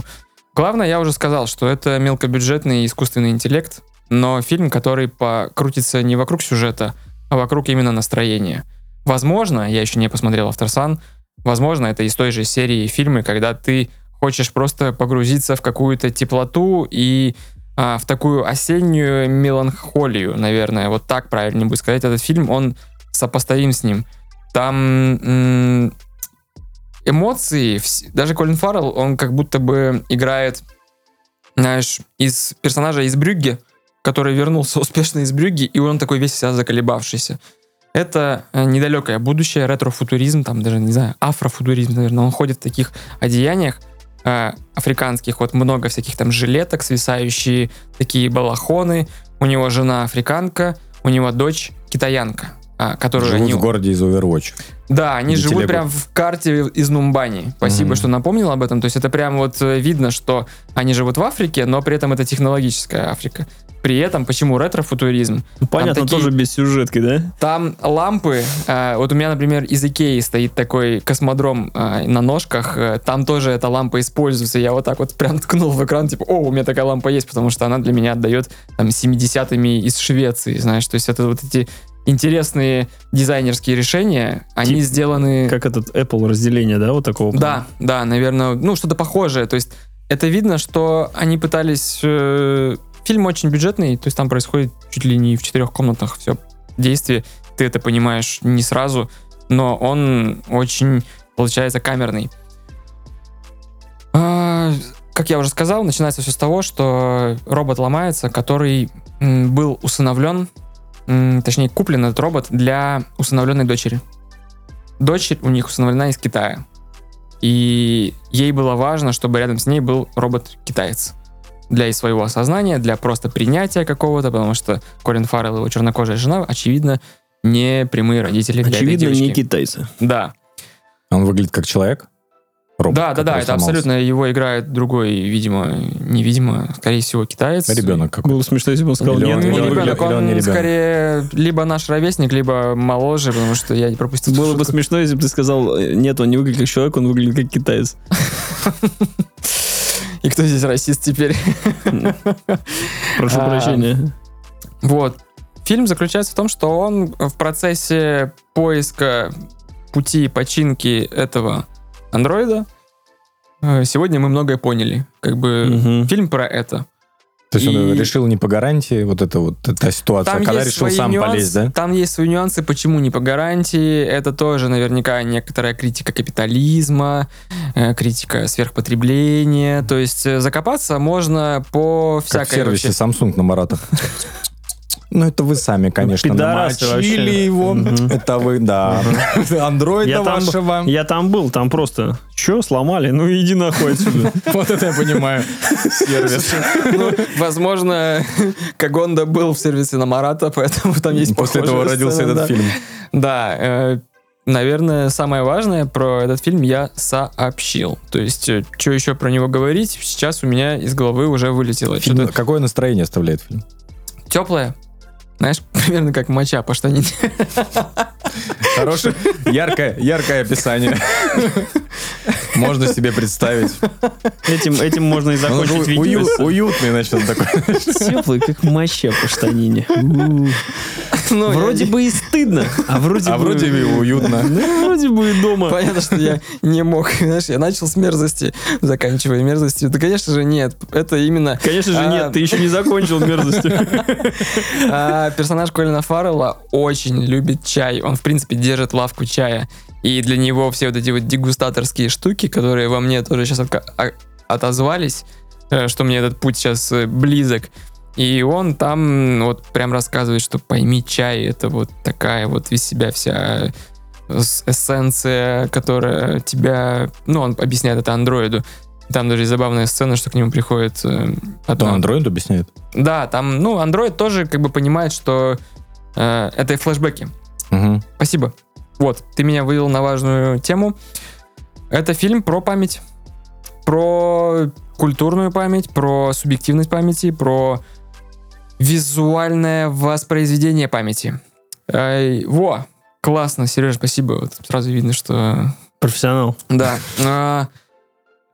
Главное, я уже сказал, что это мелкобюджетный искусственный интеллект, но фильм, который покрутится не вокруг сюжета, а вокруг именно настроения. Возможно, я еще не посмотрел «Авторсан», возможно, это из той же серии фильмы, когда ты хочешь просто погрузиться в какую-то теплоту и а, в такую осеннюю меланхолию, наверное, вот так правильнее будет сказать. Этот фильм, он сопоставим с ним. Там эмоции, даже Колин Фаррелл, он как будто бы играет, знаешь, из персонажа из Брюгге, который вернулся успешно из Брюгге, и он такой весь вся заколебавшийся. Это э, недалекое будущее, ретро-футуризм, там даже, не знаю, афрофутуризм, наверное. Он ходит в таких одеяниях э, африканских, вот много всяких там жилеток, свисающие такие балахоны. У него жена африканка, у него дочь китаянка, а, которую Живут они... в городе из Overwatch. Да, они Где живут телегу. прям в карте из Нумбани. Спасибо, Мгм. что напомнил об этом. То есть это прям вот э, видно, что они живут в Африке, но при этом это технологическая Африка. При этом, почему ретро-футуризм? Ну, понятно, такие- тоже без сюжетки, да? Там лампы, э, вот у меня, например, из Икеи стоит такой космодром э, на ножках, э, там тоже эта лампа используется. Я вот так вот прям ткнул в экран, типа, о, у меня такая лампа есть, потому что она для меня отдает там 70-ми из Швеции, знаешь, то есть это вот эти интересные дизайнерские решения, они Тип- сделаны... Как этот Apple разделение, да, вот такого? Да, да, наверное, ну что-то похожее. То есть это видно, что они пытались... э, фильм очень бюджетный, то есть там происходит чуть ли не в четырех комнатах все действие. Ты это понимаешь не сразу, но он очень, получается, камерный. А, как я уже сказал, начинается все с того, что робот ломается, который был усыновлен, точнее куплен этот робот для усыновленной дочери. Дочь у них усыновлена из Китая. И ей было важно, чтобы рядом с ней был робот-китаец. Для и своего осознания, для просто принятия какого-то, потому что Колин Фаррелл и его чернокожая жена, очевидно, не прямые родители для этой Очевидно, не китайцы. Да. Он выглядит как человек? Робот, да, да, да, это сломался. абсолютно его играет другой, видимо, невидимо, скорее всего, китаец. Ребенок какой Было смешно, если бы он сказал Или он- нет. или он ребенок. или он он, не ребенок? скорее либо наш ровесник, либо моложе, потому что я не пропустил. Было бы смешно, если бы ты сказал, нет, он не выглядит как человек, он выглядит как китаец. И кто здесь расист теперь? Прошу А, прощения. Вот. Фильм заключается в том, что он в процессе поиска пути починки этого андроида э, сегодня мы многое поняли. Как бы Мгм. фильм про это. То есть он И- решил не по гарантии, вот это вот эта ситуация, Там когда решил сам нюансы, полезть, да? Там есть свои нюансы, почему не по гарантии. Это тоже наверняка некоторая критика капитализма, э, критика сверхпотребления. То есть э, закопаться можно по Как в всякой сервисе вообще- Samsung на Маратах. Ну, это вы сами, конечно, Пидорасы намочили вообще. его. Это вы, да. Андроида Я там, вашего. я там был, там просто, что, сломали? Ну иди нахуй отсюда. Вот это я понимаю. Сервис. Ну, возможно, Кагонда был в сервисе на Марата, поэтому там есть После этого родился этот фильм. Да, э, наверное, самое важное про этот фильм я сообщил. То есть, что еще про него говорить, сейчас у меня из головы уже вылетело. Фильм- Какое настроение оставляет фильм? теплое, знаешь, примерно как моча по штанине. Хорошее, яркое, яркое описание. Можно себе представить. Этим, этим можно и Он закончить такой видео. ую- уютный, значит, он такой. Теплый, как моча по штанине. Ну, я Вроде не- бы и стыдно, а вроде А бы... вроде и уютно. Ну, вроде бы и дома. Понятно, что я не мог. Знаешь, я начал с мерзости, заканчивая мерзостью. Да, конечно же, нет. Это именно Конечно же, А, нет, ты еще не закончил мерзостью. а, персонаж Колина Фаррелла очень любит чай. Он, в принципе, держит лавку чая. И для него все вот эти вот дегустаторские штуки, которые во мне тоже сейчас отозвались, э, что мне этот путь сейчас э, близок. И он там вот прям рассказывает, что пойми, чай это вот такая вот из себя вся э, эссенция, которая тебя... Ну, он объясняет это андроиду. Там даже забавная сцена, что к нему приходит э, А то андроид объясняет. да, там, ну, Android тоже как бы понимает, что э, это и флешбеки. Мгм. Спасибо. Вот, ты меня вывел на важную тему. Это фильм про память. Про культурную память, про субъективность памяти, про визуальное воспроизведение памяти. Ай, во, классно, Сереж, спасибо. Вот сразу видно, что... Профессионал. Да. А,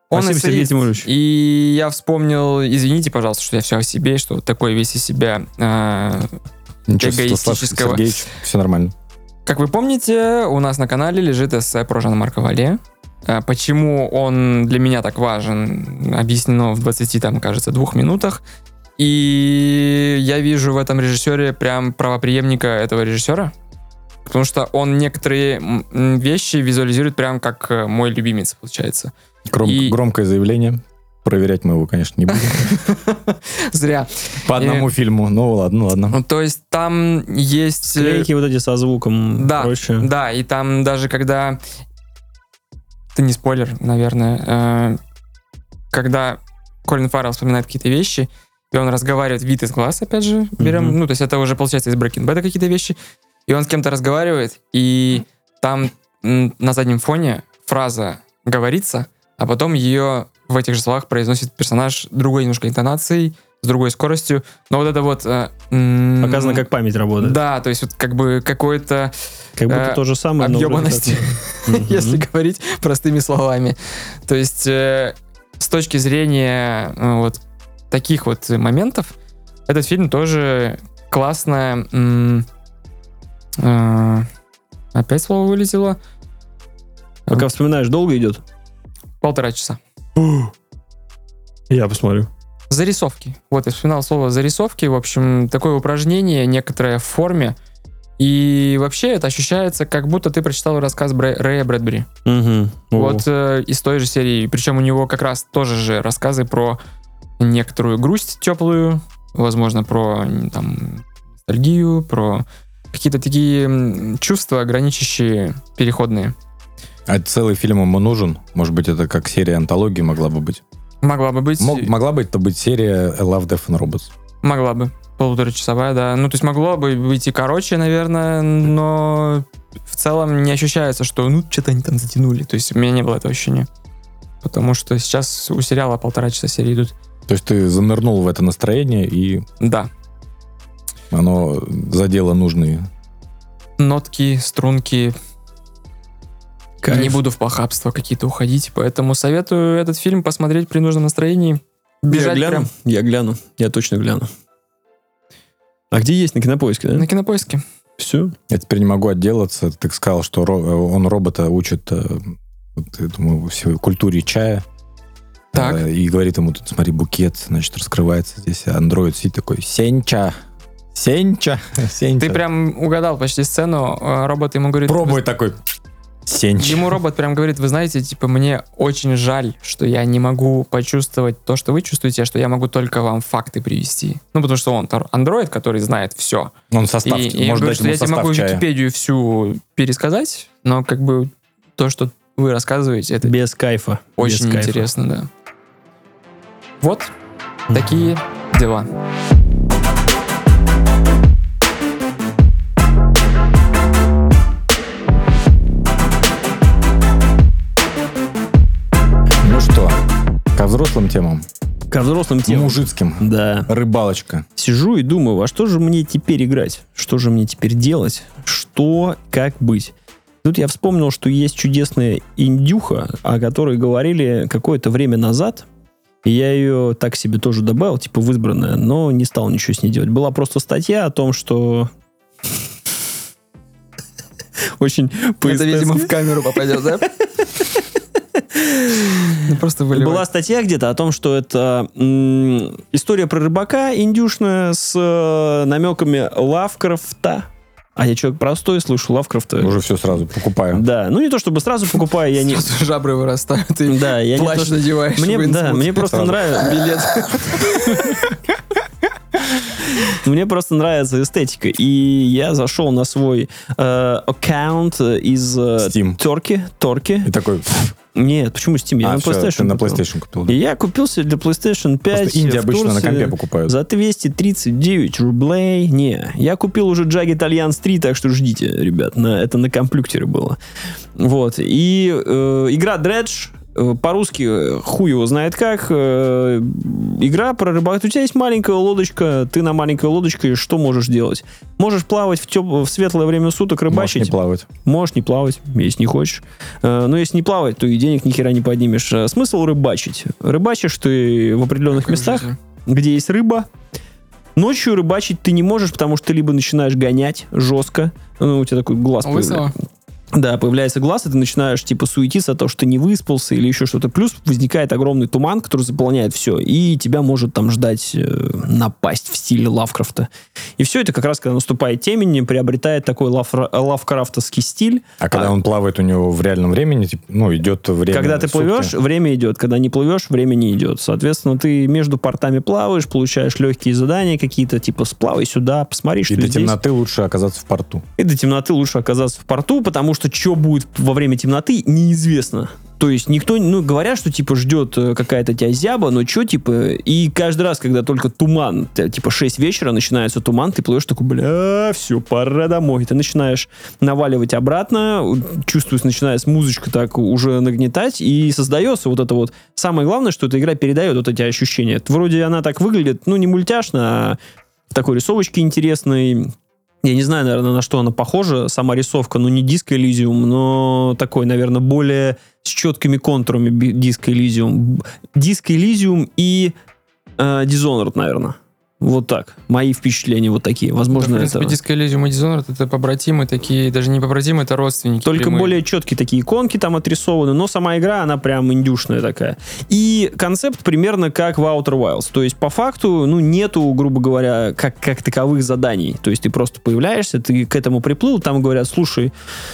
он Спасибо, Сергей. Тимурович. И я вспомнил, извините, пожалуйста, что я все о себе, что вот такой весь из себя а, Ничего, Эгоистического. Сергеевич, все нормально. Как вы помните, у нас на канале лежит эссе про Жана Марка Вале. А, Почему он для меня так важен, объяснено в 20, там, кажется, двух минутах. И я вижу в этом режиссере прям правоприемника этого режиссера. Потому что он некоторые вещи визуализирует прям как э, мой любимец, получается. Гром- И- Громкое заявление. Проверять мы его, конечно, не будем. Зря. По одному фильму. Ну ладно, ладно. Ну, То есть там есть... э, Склейки вот эти со звуком. Да. Да, и там даже когда... Это не спойлер, наверное. э, Когда Колин Фаррелл вспоминает какие-то вещи, и он разговаривает вид из глаз, опять же, берем. Мгм. Ну, то есть это уже получается из Bad какие-то вещи. И он с кем-то разговаривает, и там на заднем фоне фраза говорится, а потом ее в этих же словах произносит персонаж другой немножко интонацией, с другой скоростью. Но вот это вот... э, м, Показано, как память работает. Да, то есть вот как бы какое-то Как будто Э, то же самое, Мгм. если говорить простыми словами. То есть э, с точки зрения э, вот таких вот моментов, этот фильм тоже классно... э, опять слово вылетело. Пока вспоминаешь, долго идет? Полтора часа. Я посмотрю. Зарисовки. Вот, я вспоминал слово зарисовки. В общем, такое упражнение, некоторое в форме. И вообще это ощущается, как будто ты прочитал рассказ Бре- Рэя Брэдбери. О. Вот э, из той же серии. Причем у него как раз тоже же рассказы про некоторую грусть теплую, возможно, про там ностальгию, про какие-то такие чувства, граничащие переходные. А целый фильм ему нужен? Может быть, это как серия антологии могла бы быть? Могла бы быть. Мог- могла бы это быть серия Love, Death and Robots? Могла бы. Полуторачасовая, да. Ну, то есть могло бы быть и короче, наверное, но в целом не ощущается, что ну, что-то они там затянули. То есть у меня не было этого ощущения. Потому что сейчас у сериала полтора часа серии идут. То есть ты занырнул в это настроение, и Да. оно задело нужные. Нотки, струнки. Кайф. Не буду в похабство какие-то уходить, поэтому советую этот фильм посмотреть при нужном настроении. Я Бежать гляну, прям я гляну, я точно гляну. А где есть на кинопоиске, да? на кинопоиске. Все. Я теперь не могу отделаться. Ты сказал, что ро- он робота учит э, вот этому всей культуре чая. Так. Э, И говорит ему, тут смотри, букет, значит, раскрывается здесь. А андроид сидит такой, Сенча, Сенча, Сенча. Ты прям угадал почти сцену. э, Робот ему говорит... Пробуй такой, Сенча. Ему робот прям говорит, вы знаете, типа, мне очень жаль, что я не могу почувствовать то, что вы чувствуете, а что я могу только вам факты привести. Ну, потому что он андроид, который знает все. Он состав, и, и я может говорю, дать что ему я тебе могу чая. Википедию всю пересказать, но как бы то, что вы рассказываете, это Без кайфа. очень Без кайфа. интересно, да. Вот такие дела. Ну что, ко взрослым темам. Ко взрослым темам. Мужицким. Да. Рыбалочка. Сижу и думаю, во что же мне теперь играть? Что же мне теперь делать? Что, как быть? Тут я вспомнил, что есть чудесная индюха, о которой говорили какое-то время назад. И я ее так себе тоже добавил, типа в избранное, но не стал ничего с ней делать. Была просто статья о том, что... Очень Это, видимо, в камеру попадет, да? Ну, просто выливай. Была статья где-то о том, что это история про рыбака индюшная с э, намеками Лавкрафта. А я человек простой, слышу Лавкрафта. Уже все сразу покупаю. Да, ну не то чтобы сразу покупаю, я не... Сразу жабры вырастают, и Да, я не плащ то, что- надеваешь. Мне, да, мне просто Сразу. нравится... Билет. Мне просто нравится эстетика. И я зашел на свой э, аккаунт из э. Торки. Торки. И такой, Нет, почему Steam? Я а, на всё, PlayStation на купил. PlayStation купил. И да. я купил себе для PlayStation 5 Просто Индии в обычно на компе покупают. За 239 рублей. Не, я купил уже Jagged Alliance 3, так что ждите, ребят. На, это на компьютере было. Вот. И э, игра Dredge по-русски э, хуй его знает как. э, игра про рыбак. У тебя есть маленькая лодочка, ты на маленькой лодочке что можешь делать? Можешь плавать в, теп- в светлое время суток, Можешь рыбачить. не плавать. Можешь не плавать, если не хочешь. Э, Но если не плавать, то и денег ни хера не поднимешь. Э, Смысл рыбачить. Рыбачишь ты в определенных Какой местах, жизни. где есть рыба. Ночью рыбачить ты не можешь, потому что ты либо начинаешь гонять жестко, ну, у тебя такой глаз Лысого? Да, появляется глаз, и ты начинаешь, типа, суетиться от того, что ты не выспался или еще что-то. Плюс возникает огромный туман, который заполняет все, и тебя может там ждать э, напасть в стиле Лавкрафта. И все это как раз, когда наступает темень, приобретает такой лавра- лавкрафтовский стиль. А когда он плавает у него в реальном времени, типа, ну, идет время Когда ты сутки. плывешь, время идет. Когда не плывешь, время не идет. Соответственно, ты между портами плаваешь, получаешь легкие задания какие-то, типа сплавай сюда, посмотри, что И до здесь. темноты лучше оказаться в порту. И до темноты лучше оказаться в порту, потому что что будет во время темноты, неизвестно. То есть никто, ну, говорят, что, типа, ждет э, какая-то тебя зяба, но что, типа, и каждый раз, когда только туман, типа, 6 вечера начинается туман, ты плывешь такой, бля, все, пора домой. Ты начинаешь наваливать обратно, чувствуешь, начинает музычка так уже нагнетать, и создается вот это вот. Самое главное, что эта игра передает вот эти ощущения. Вроде она так выглядит, ну, не мультяшно, а в такой рисовочке интересной, я не знаю, наверное, на что она похожа, сама рисовка, ну, не Disco Elysium, но такой, наверное, более с четкими контурами Disco Elysium. Disco Elysium и э, Dishonored, наверное. Вот так. Мои впечатления вот такие. Да, Возможно, в принципе, это... Disco Elysium и Dishonored это побратимы такие, даже не побратимы, это родственники. Только прямые. более четкие такие иконки там отрисованы, но сама игра, она прям индюшная такая. И концепт примерно как в Outer Wilds. То есть, по факту, ну, нету, грубо говоря, как, как таковых заданий. То есть, ты просто появляешься, ты к этому приплыл, там говорят, слушай,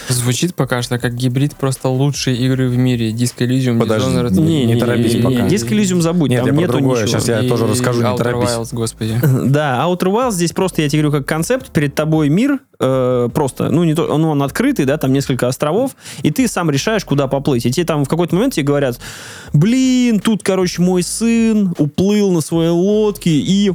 Звучит пока что как гибрид просто лучшей игры в мире. Disco Elysium, Подожди, Dishonored. Не- не торопись пока. Disco Elysium забудь, Нет, там я нету ничего. сейчас я И тоже расскажу, не торопись. Wilds, господи. Да, Outer Wilds здесь просто, я тебе говорю, как концепт, перед тобой мир, э, просто, ну, не то, ну, он открытый, да, там несколько островов, и ты сам решаешь, куда поплыть. И тебе там в какой-то момент тебе говорят, блин, тут, короче, мой сын уплыл на своей лодке и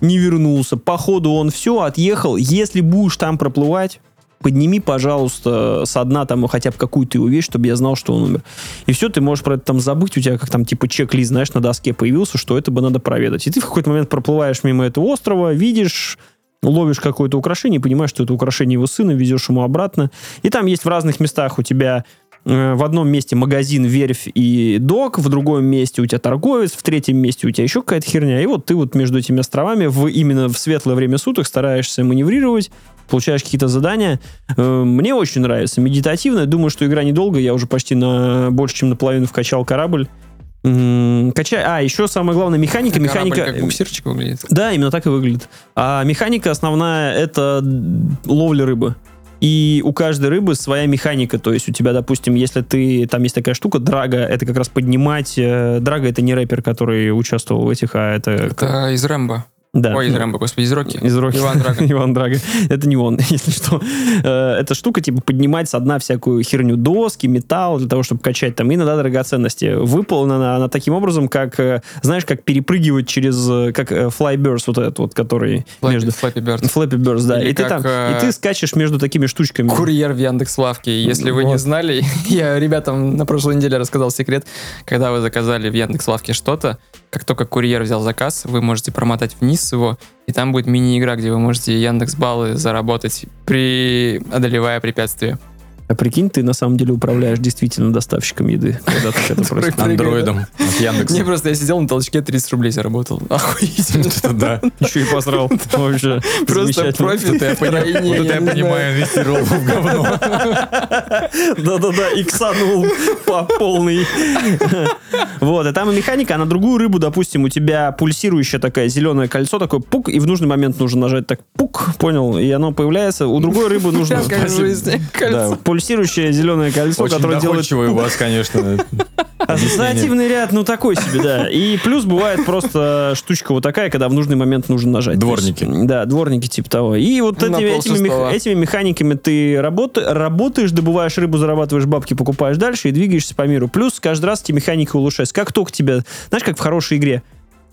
не вернулся. Походу он все, отъехал. Если будешь там проплывать, подними, пожалуйста, со дна там хотя бы какую-то его вещь, чтобы я знал, что он умер. И все, ты можешь про это там забыть, у тебя как там типа чек-лист, знаешь, на доске появился, что это бы надо проведать. И ты в какой-то момент проплываешь мимо этого острова, видишь, ловишь какое-то украшение, понимаешь, что это украшение его сына, везешь ему обратно. И там есть в разных местах у тебя э, в одном месте магазин, верфь и док, в другом месте у тебя торговец, в третьем месте у тебя еще какая-то херня. И вот ты вот между этими островами в, именно в светлое время суток стараешься маневрировать, получаешь какие-то задания. Э, Мне очень нравится. Медитативно. Думаю, что игра недолго. Я уже почти на больше, чем наполовину вкачал корабль. Качай. А, еще самое главное, механика. Корабль Механика. как буксирчик выглядит. Да, именно так и выглядит. А механика основная это ловля рыбы. И у каждой рыбы своя механика. То есть у тебя, допустим, если ты... Там есть такая штука, драга, это как раз поднимать... э, Драга это не рэпер, который участвовал в этих, а это... Это из Рэмбо. Да. Ой, из Рэмбо, господи, из Рокки. Из Рокки. Иван Драгон. Иван Драгон. Это не он, если что. Э, Эта штука, типа, поднимать со дна всякую херню доски, металл, для того, чтобы качать там иногда драгоценности. Выполнена она таким образом, как, э, знаешь, как перепрыгивать через, э, как Flyburst вот этот вот, который между... Флэппи Бёрд. Flappy Burst, да. Или И ты как, там, э, и ты скачешь между такими штучками. Курьер в Яндекс.Лавке. Если вы не Вот. знали, я ребятам на прошлой неделе рассказал секрет. Когда вы заказали в Яндекс.Лавке что-то, как только курьер взял заказ, вы можете промотать вниз его, и там будет мини-игра, где вы можете Яндекс баллы заработать, при одолевая препятствия. А прикинь, ты на самом деле управляешь действительно доставщиком еды, когда так это происходит. Андроидом от Яндекса. Не, просто я сидел на толчке, 30 рублей заработал. Охуительно. Да. Еще и посрал. Вообще. Просто профит я понимаю, инвестировал в говно. Да-да-да, иксанул по полный. Вот, и там и механика, а на другую рыбу, допустим, у тебя пульсирующее такое зеленое кольцо, такое пук, и в нужный момент нужно нажать так пук, понял, и оно появляется. У другой рыбы нужно... Кольцо. Пульсирующее зеленое кольцо, Очень которое делает доходчивый у вас, конечно. Ассоциативный ряд, ну такой себе, да. И плюс бывает просто штучка вот такая, когда в нужный момент нужно нажать. Дворники. Есть, да, дворники типа того. И вот этими, этими, полшестого. мех- этими механиками ты работа- работаешь, добываешь рыбу, зарабатываешь бабки, покупаешь дальше и двигаешься по миру. Плюс каждый раз эти механики улучшаются. Как только тебя, знаешь, как в хорошей игре,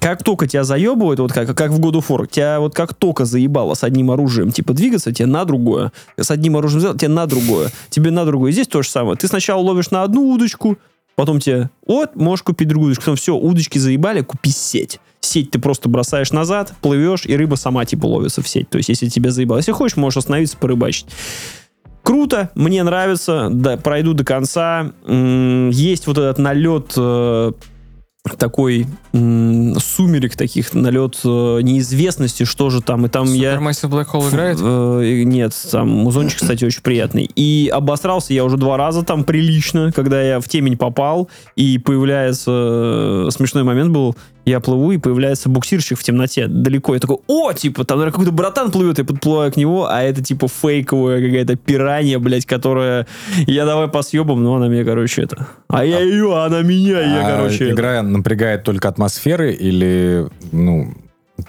как только тебя заебывают, вот как, как в of War, тебя вот как только заебало с одним оружием, типа двигаться, тебе на другое. С одним оружием сделать, тебе на другое. Тебе на другое. Здесь то же самое. Ты сначала ловишь на одну удочку, потом тебе, вот, можешь купить другую удочку. Потом все, удочки заебали, купи сеть. Сеть ты просто бросаешь назад, плывешь, и рыба сама типа ловится в сеть. То есть, если тебя заебало. Если хочешь, можешь остановиться, порыбачить. Круто, мне нравится, да, пройду до конца. Есть вот этот налет э, такой сумерек таких, налет э, неизвестности, что же там. И там я... Supermassive Black Hole играет? Э, Нет, там музончик, кстати, очень приятный. И обосрался я уже два раза там прилично, когда я в темень попал, и появляется... э, Смешной момент был, я плыву, и появляется буксирщик в темноте далеко. Я такой, о, типа, там наверное, какой-то братан плывет, я подплываю к нему, а это типа фейковая какая-то пиранья, блядь, которая... Я давай по съебам, но она мне, короче, это... А я ее, а она меня, и я, А короче... это- Игра напрягает только атмосферы или, ну,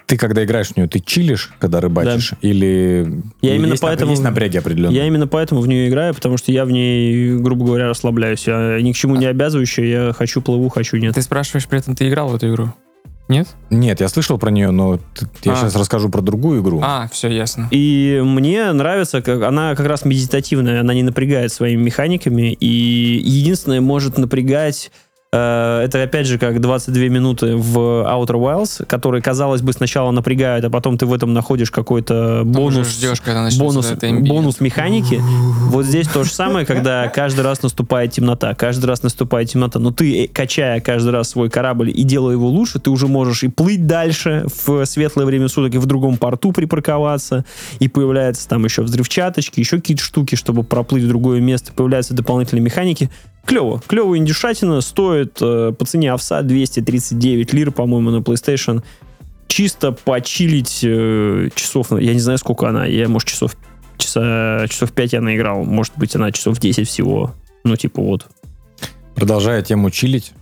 ты когда играешь в нее, ты чилишь, когда рыбачишь? Или Я именно есть, поэтому- есть напряги определенные? Я именно поэтому в нее играю, потому что я в ней, грубо говоря, расслабляюсь. Я ни к чему не обязывающий, я хочу плыву, хочу нет. Ты спрашиваешь, при этом ты играл в эту игру? Нет? Нет, я слышал про нее, но я А. сейчас расскажу про другую игру. А, все ясно. И мне нравится, как она как раз медитативная, она не напрягает своими механиками, и единственное может напрягать это опять же как 22 минуты в Outer Wilds, которые, казалось бы, сначала напрягают, а потом ты в этом находишь какой-то бонус. ждешь, когда бонус, бонус механики. Вот здесь то же самое, когда каждый раз наступает темнота, каждый раз наступает темнота, но ты, э, качая каждый раз свой корабль и делая его лучше, ты уже можешь и плыть дальше в светлое время суток, и в другом порту припарковаться, и появляются там еще взрывчаточки, еще какие-то штуки, чтобы проплыть в другое место, появляются дополнительные механики. Клево. Клево индюшатина стоит э, по цене овса 239 лир, по-моему, на PlayStation. Чисто почилить э, часов, я не знаю, сколько она, я, может, часов, часа, часов 5 я наиграл, может быть, она часов 10 всего. Ну, типа вот. Продолжая тему чилить,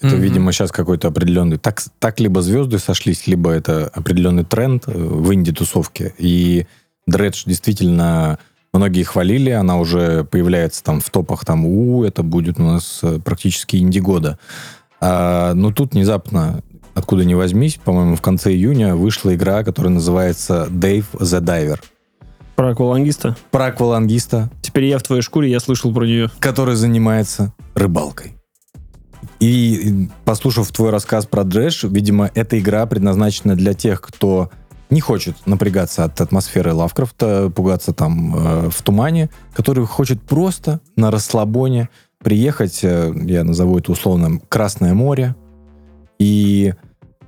это, Мгм. видимо, сейчас какой-то определенный... Так, так либо звезды сошлись, либо это определенный тренд э, в инди-тусовке. И Дредж действительно многие хвалили, она уже появляется там в топах, там, у, это будет у нас э, практически инди года. А, но тут внезапно, откуда ни возьмись, по-моему, в конце июня вышла игра, которая называется Dave the Diver. Про аквалангиста. Про аквалангиста, Теперь я в твоей шкуре, я слышал про нее. который занимается рыбалкой. И послушав твой рассказ про Дрэш, видимо, эта игра предназначена для тех, кто не хочет напрягаться от атмосферы Лавкрафта, пугаться там э, в тумане, который хочет просто на расслабоне приехать, э, я назову это условно, Красное море, и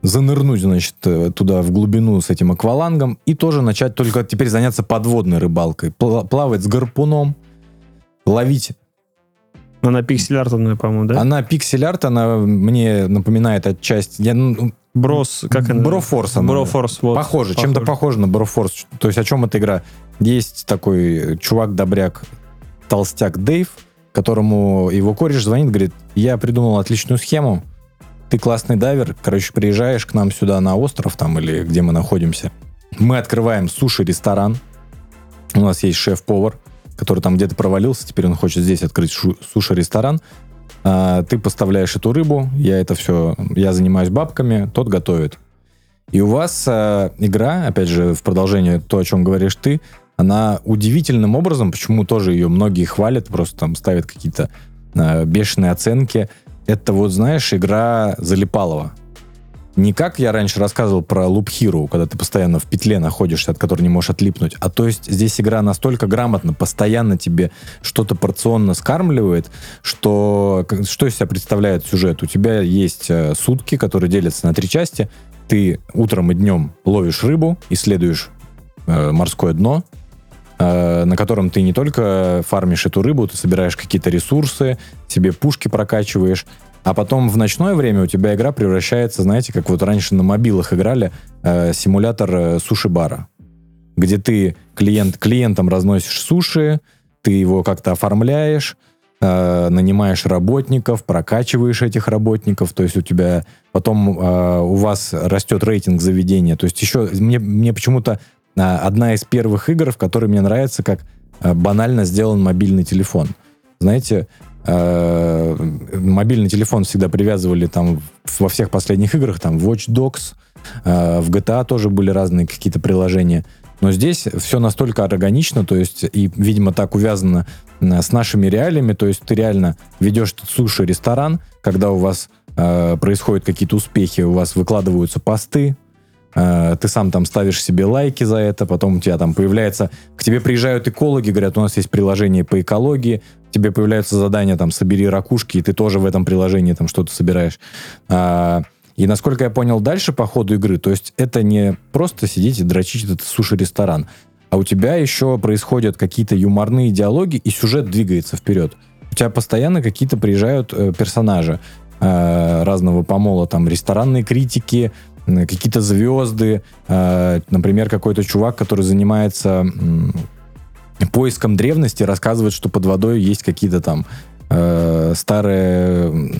занырнуть, значит, э, туда в глубину с этим аквалангом и тоже начать только теперь заняться подводной рыбалкой. Пла- Плавать с гарпуном, ловить Она пиксель-артовная, по-моему, да? она пиксель-арт, она мне напоминает отчасти... Я, ну, Брос, как она? Брофорс она. Брофорс, вот. Похоже, чем-то похоже на Брофорс. То есть о чем эта игра? Есть такой чувак-добряк, толстяк Дэйв, которому его кореш звонит, говорит, я придумал отличную схему, ты классный дайвер, короче, приезжаешь к нам сюда на остров там или где мы находимся. Мы открываем суши-ресторан. У нас есть шеф-повар, который там где-то провалился, теперь он хочет здесь открыть суши-ресторан. А, ты поставляешь эту рыбу, я это все, я занимаюсь бабками, тот готовит. И у вас а, игра, опять же, в продолжение то, о чем говоришь ты, она удивительным образом, почему тоже ее многие хвалят, просто там ставят какие-то а, бешеные оценки. Это вот, знаешь, игра Залипалова. Не как я раньше рассказывал про Loop Hero, когда ты постоянно в петле находишься, от которой не можешь отлипнуть. А то есть здесь игра настолько грамотно, постоянно тебе что-то порционно скармливает, что что из себя представляет сюжет? У тебя есть э, сутки, которые делятся на три части. Ты утром и днем ловишь рыбу, исследуешь э, морское дно, э, на котором ты не только фармишь эту рыбу, ты собираешь какие-то ресурсы, себе пушки прокачиваешь, а потом в ночное время у тебя игра превращается, знаете, как вот раньше на мобилах играли, э, симулятор э, суши-бара, где ты клиент, клиентам разносишь суши, ты его как-то оформляешь, э, нанимаешь работников, прокачиваешь этих работников, то есть у тебя потом э, у вас растет рейтинг заведения. То есть еще мне, мне почему-то э, одна из первых игр, в которой мне нравится, как э, банально сделан мобильный телефон. Знаете, мобильный телефон всегда привязывали там во всех последних играх, там Watch Dogs, э, в GTA тоже были разные какие-то приложения. Но здесь все настолько органично, то есть, и, видимо, так увязано э, с нашими реалиями, то есть ты реально ведешь суши-ресторан, когда у вас э, происходят какие-то успехи, у вас выкладываются посты, э, ты сам там ставишь себе лайки за это, потом у тебя там появляется, к тебе приезжают экологи, говорят, у нас есть приложение по экологии, тебе появляются задания там собери ракушки, и ты тоже в этом приложении там что-то собираешь. А, и насколько я понял дальше по ходу игры, то есть это не просто сидеть и дрочить этот суши-ресторан, а у тебя еще происходят какие-то юморные диалоги, и сюжет двигается вперед. У тебя постоянно какие-то приезжают э, персонажи э, разного помола, там ресторанные критики, какие-то звезды, э, например, какой-то чувак, который занимается поиском древности, рассказывает, что под водой есть какие-то там э, старые м,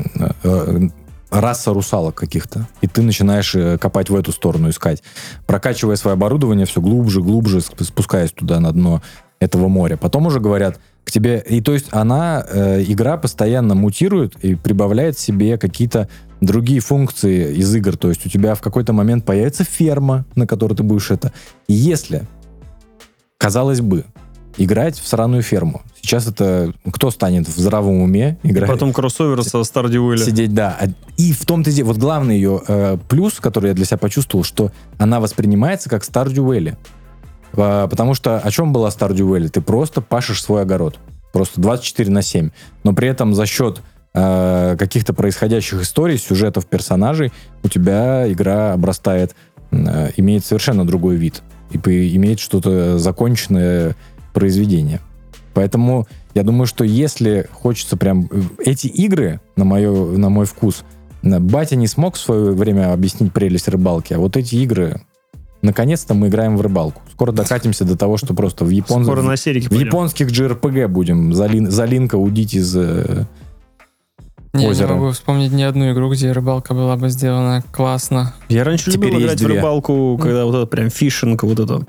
э, раса русалок каких-то. И ты начинаешь э, копать в эту сторону, искать. Прокачивая свое оборудование все глубже, глубже, сп- спускаясь туда на дно этого моря. Потом уже говорят к тебе... И то есть она, э, игра постоянно мутирует и прибавляет себе какие-то другие функции из игр. То есть у тебя в какой-то момент появится ферма, на которой ты будешь это. И если, казалось бы, играть в сраную ферму. Сейчас это кто станет в здравом уме играть? Потом кроссовер со Valley. Сидеть, да. А- И в том-то и дело, вот главный ее э, плюс, который я для себя почувствовал, что она воспринимается как. А, потому что о чем была Stardew Valley? Ты просто пашешь свой огород. Просто 24 на 7. Но при этом за счет э, каких-то происходящих историй, сюжетов персонажей, у тебя игра обрастает, э, имеет совершенно другой вид. И имеет что-то законченное произведение. Поэтому я думаю, что если хочется прям... э, Эти игры, на, мое, на мой вкус, батя не смог в свое время объяснить прелесть рыбалки, а вот эти игры... Наконец-то мы играем в рыбалку. Скоро докатимся до того, что просто в, япон... Скоро на в пойдем. японских JRPG будем. Залин... Залинка удить из... э, Не, Озеро. не могу вспомнить ни одну игру, где рыбалка была бы сделана классно. Я раньше Теперь любил играть в две. рыбалку, когда вот это прям фишинг, вот это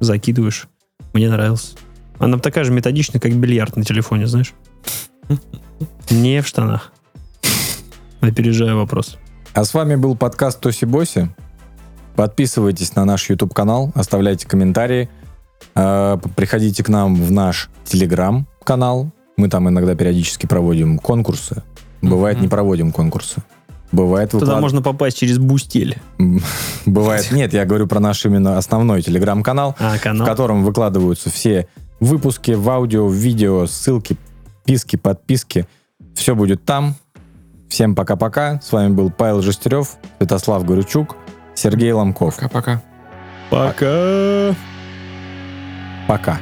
закидываешь. Мне нравилось. Она такая же методичная, как бильярд на телефоне, знаешь? Не в штанах. Опережаю вопрос. А с вами был подкаст Тоси Боси. Подписывайтесь на наш YouTube канал, оставляйте комментарии, э, приходите к нам в наш Telegram канал. Мы там иногда периодически проводим конкурсы. Бывает, не проводим конкурсы. Бывает, Туда выклад- можно попасть через бустель. Бывает, нет, я говорю про наш именно основной телеграм-канал, А, в канал. котором выкладываются все выпуски в аудио, в видео, ссылки, писки, подписки. Все будет там. Всем пока-пока. С вами был Павел Жестерев, Святослав Горючук, Сергей Ломков. Пока-пока. Пока. Пока.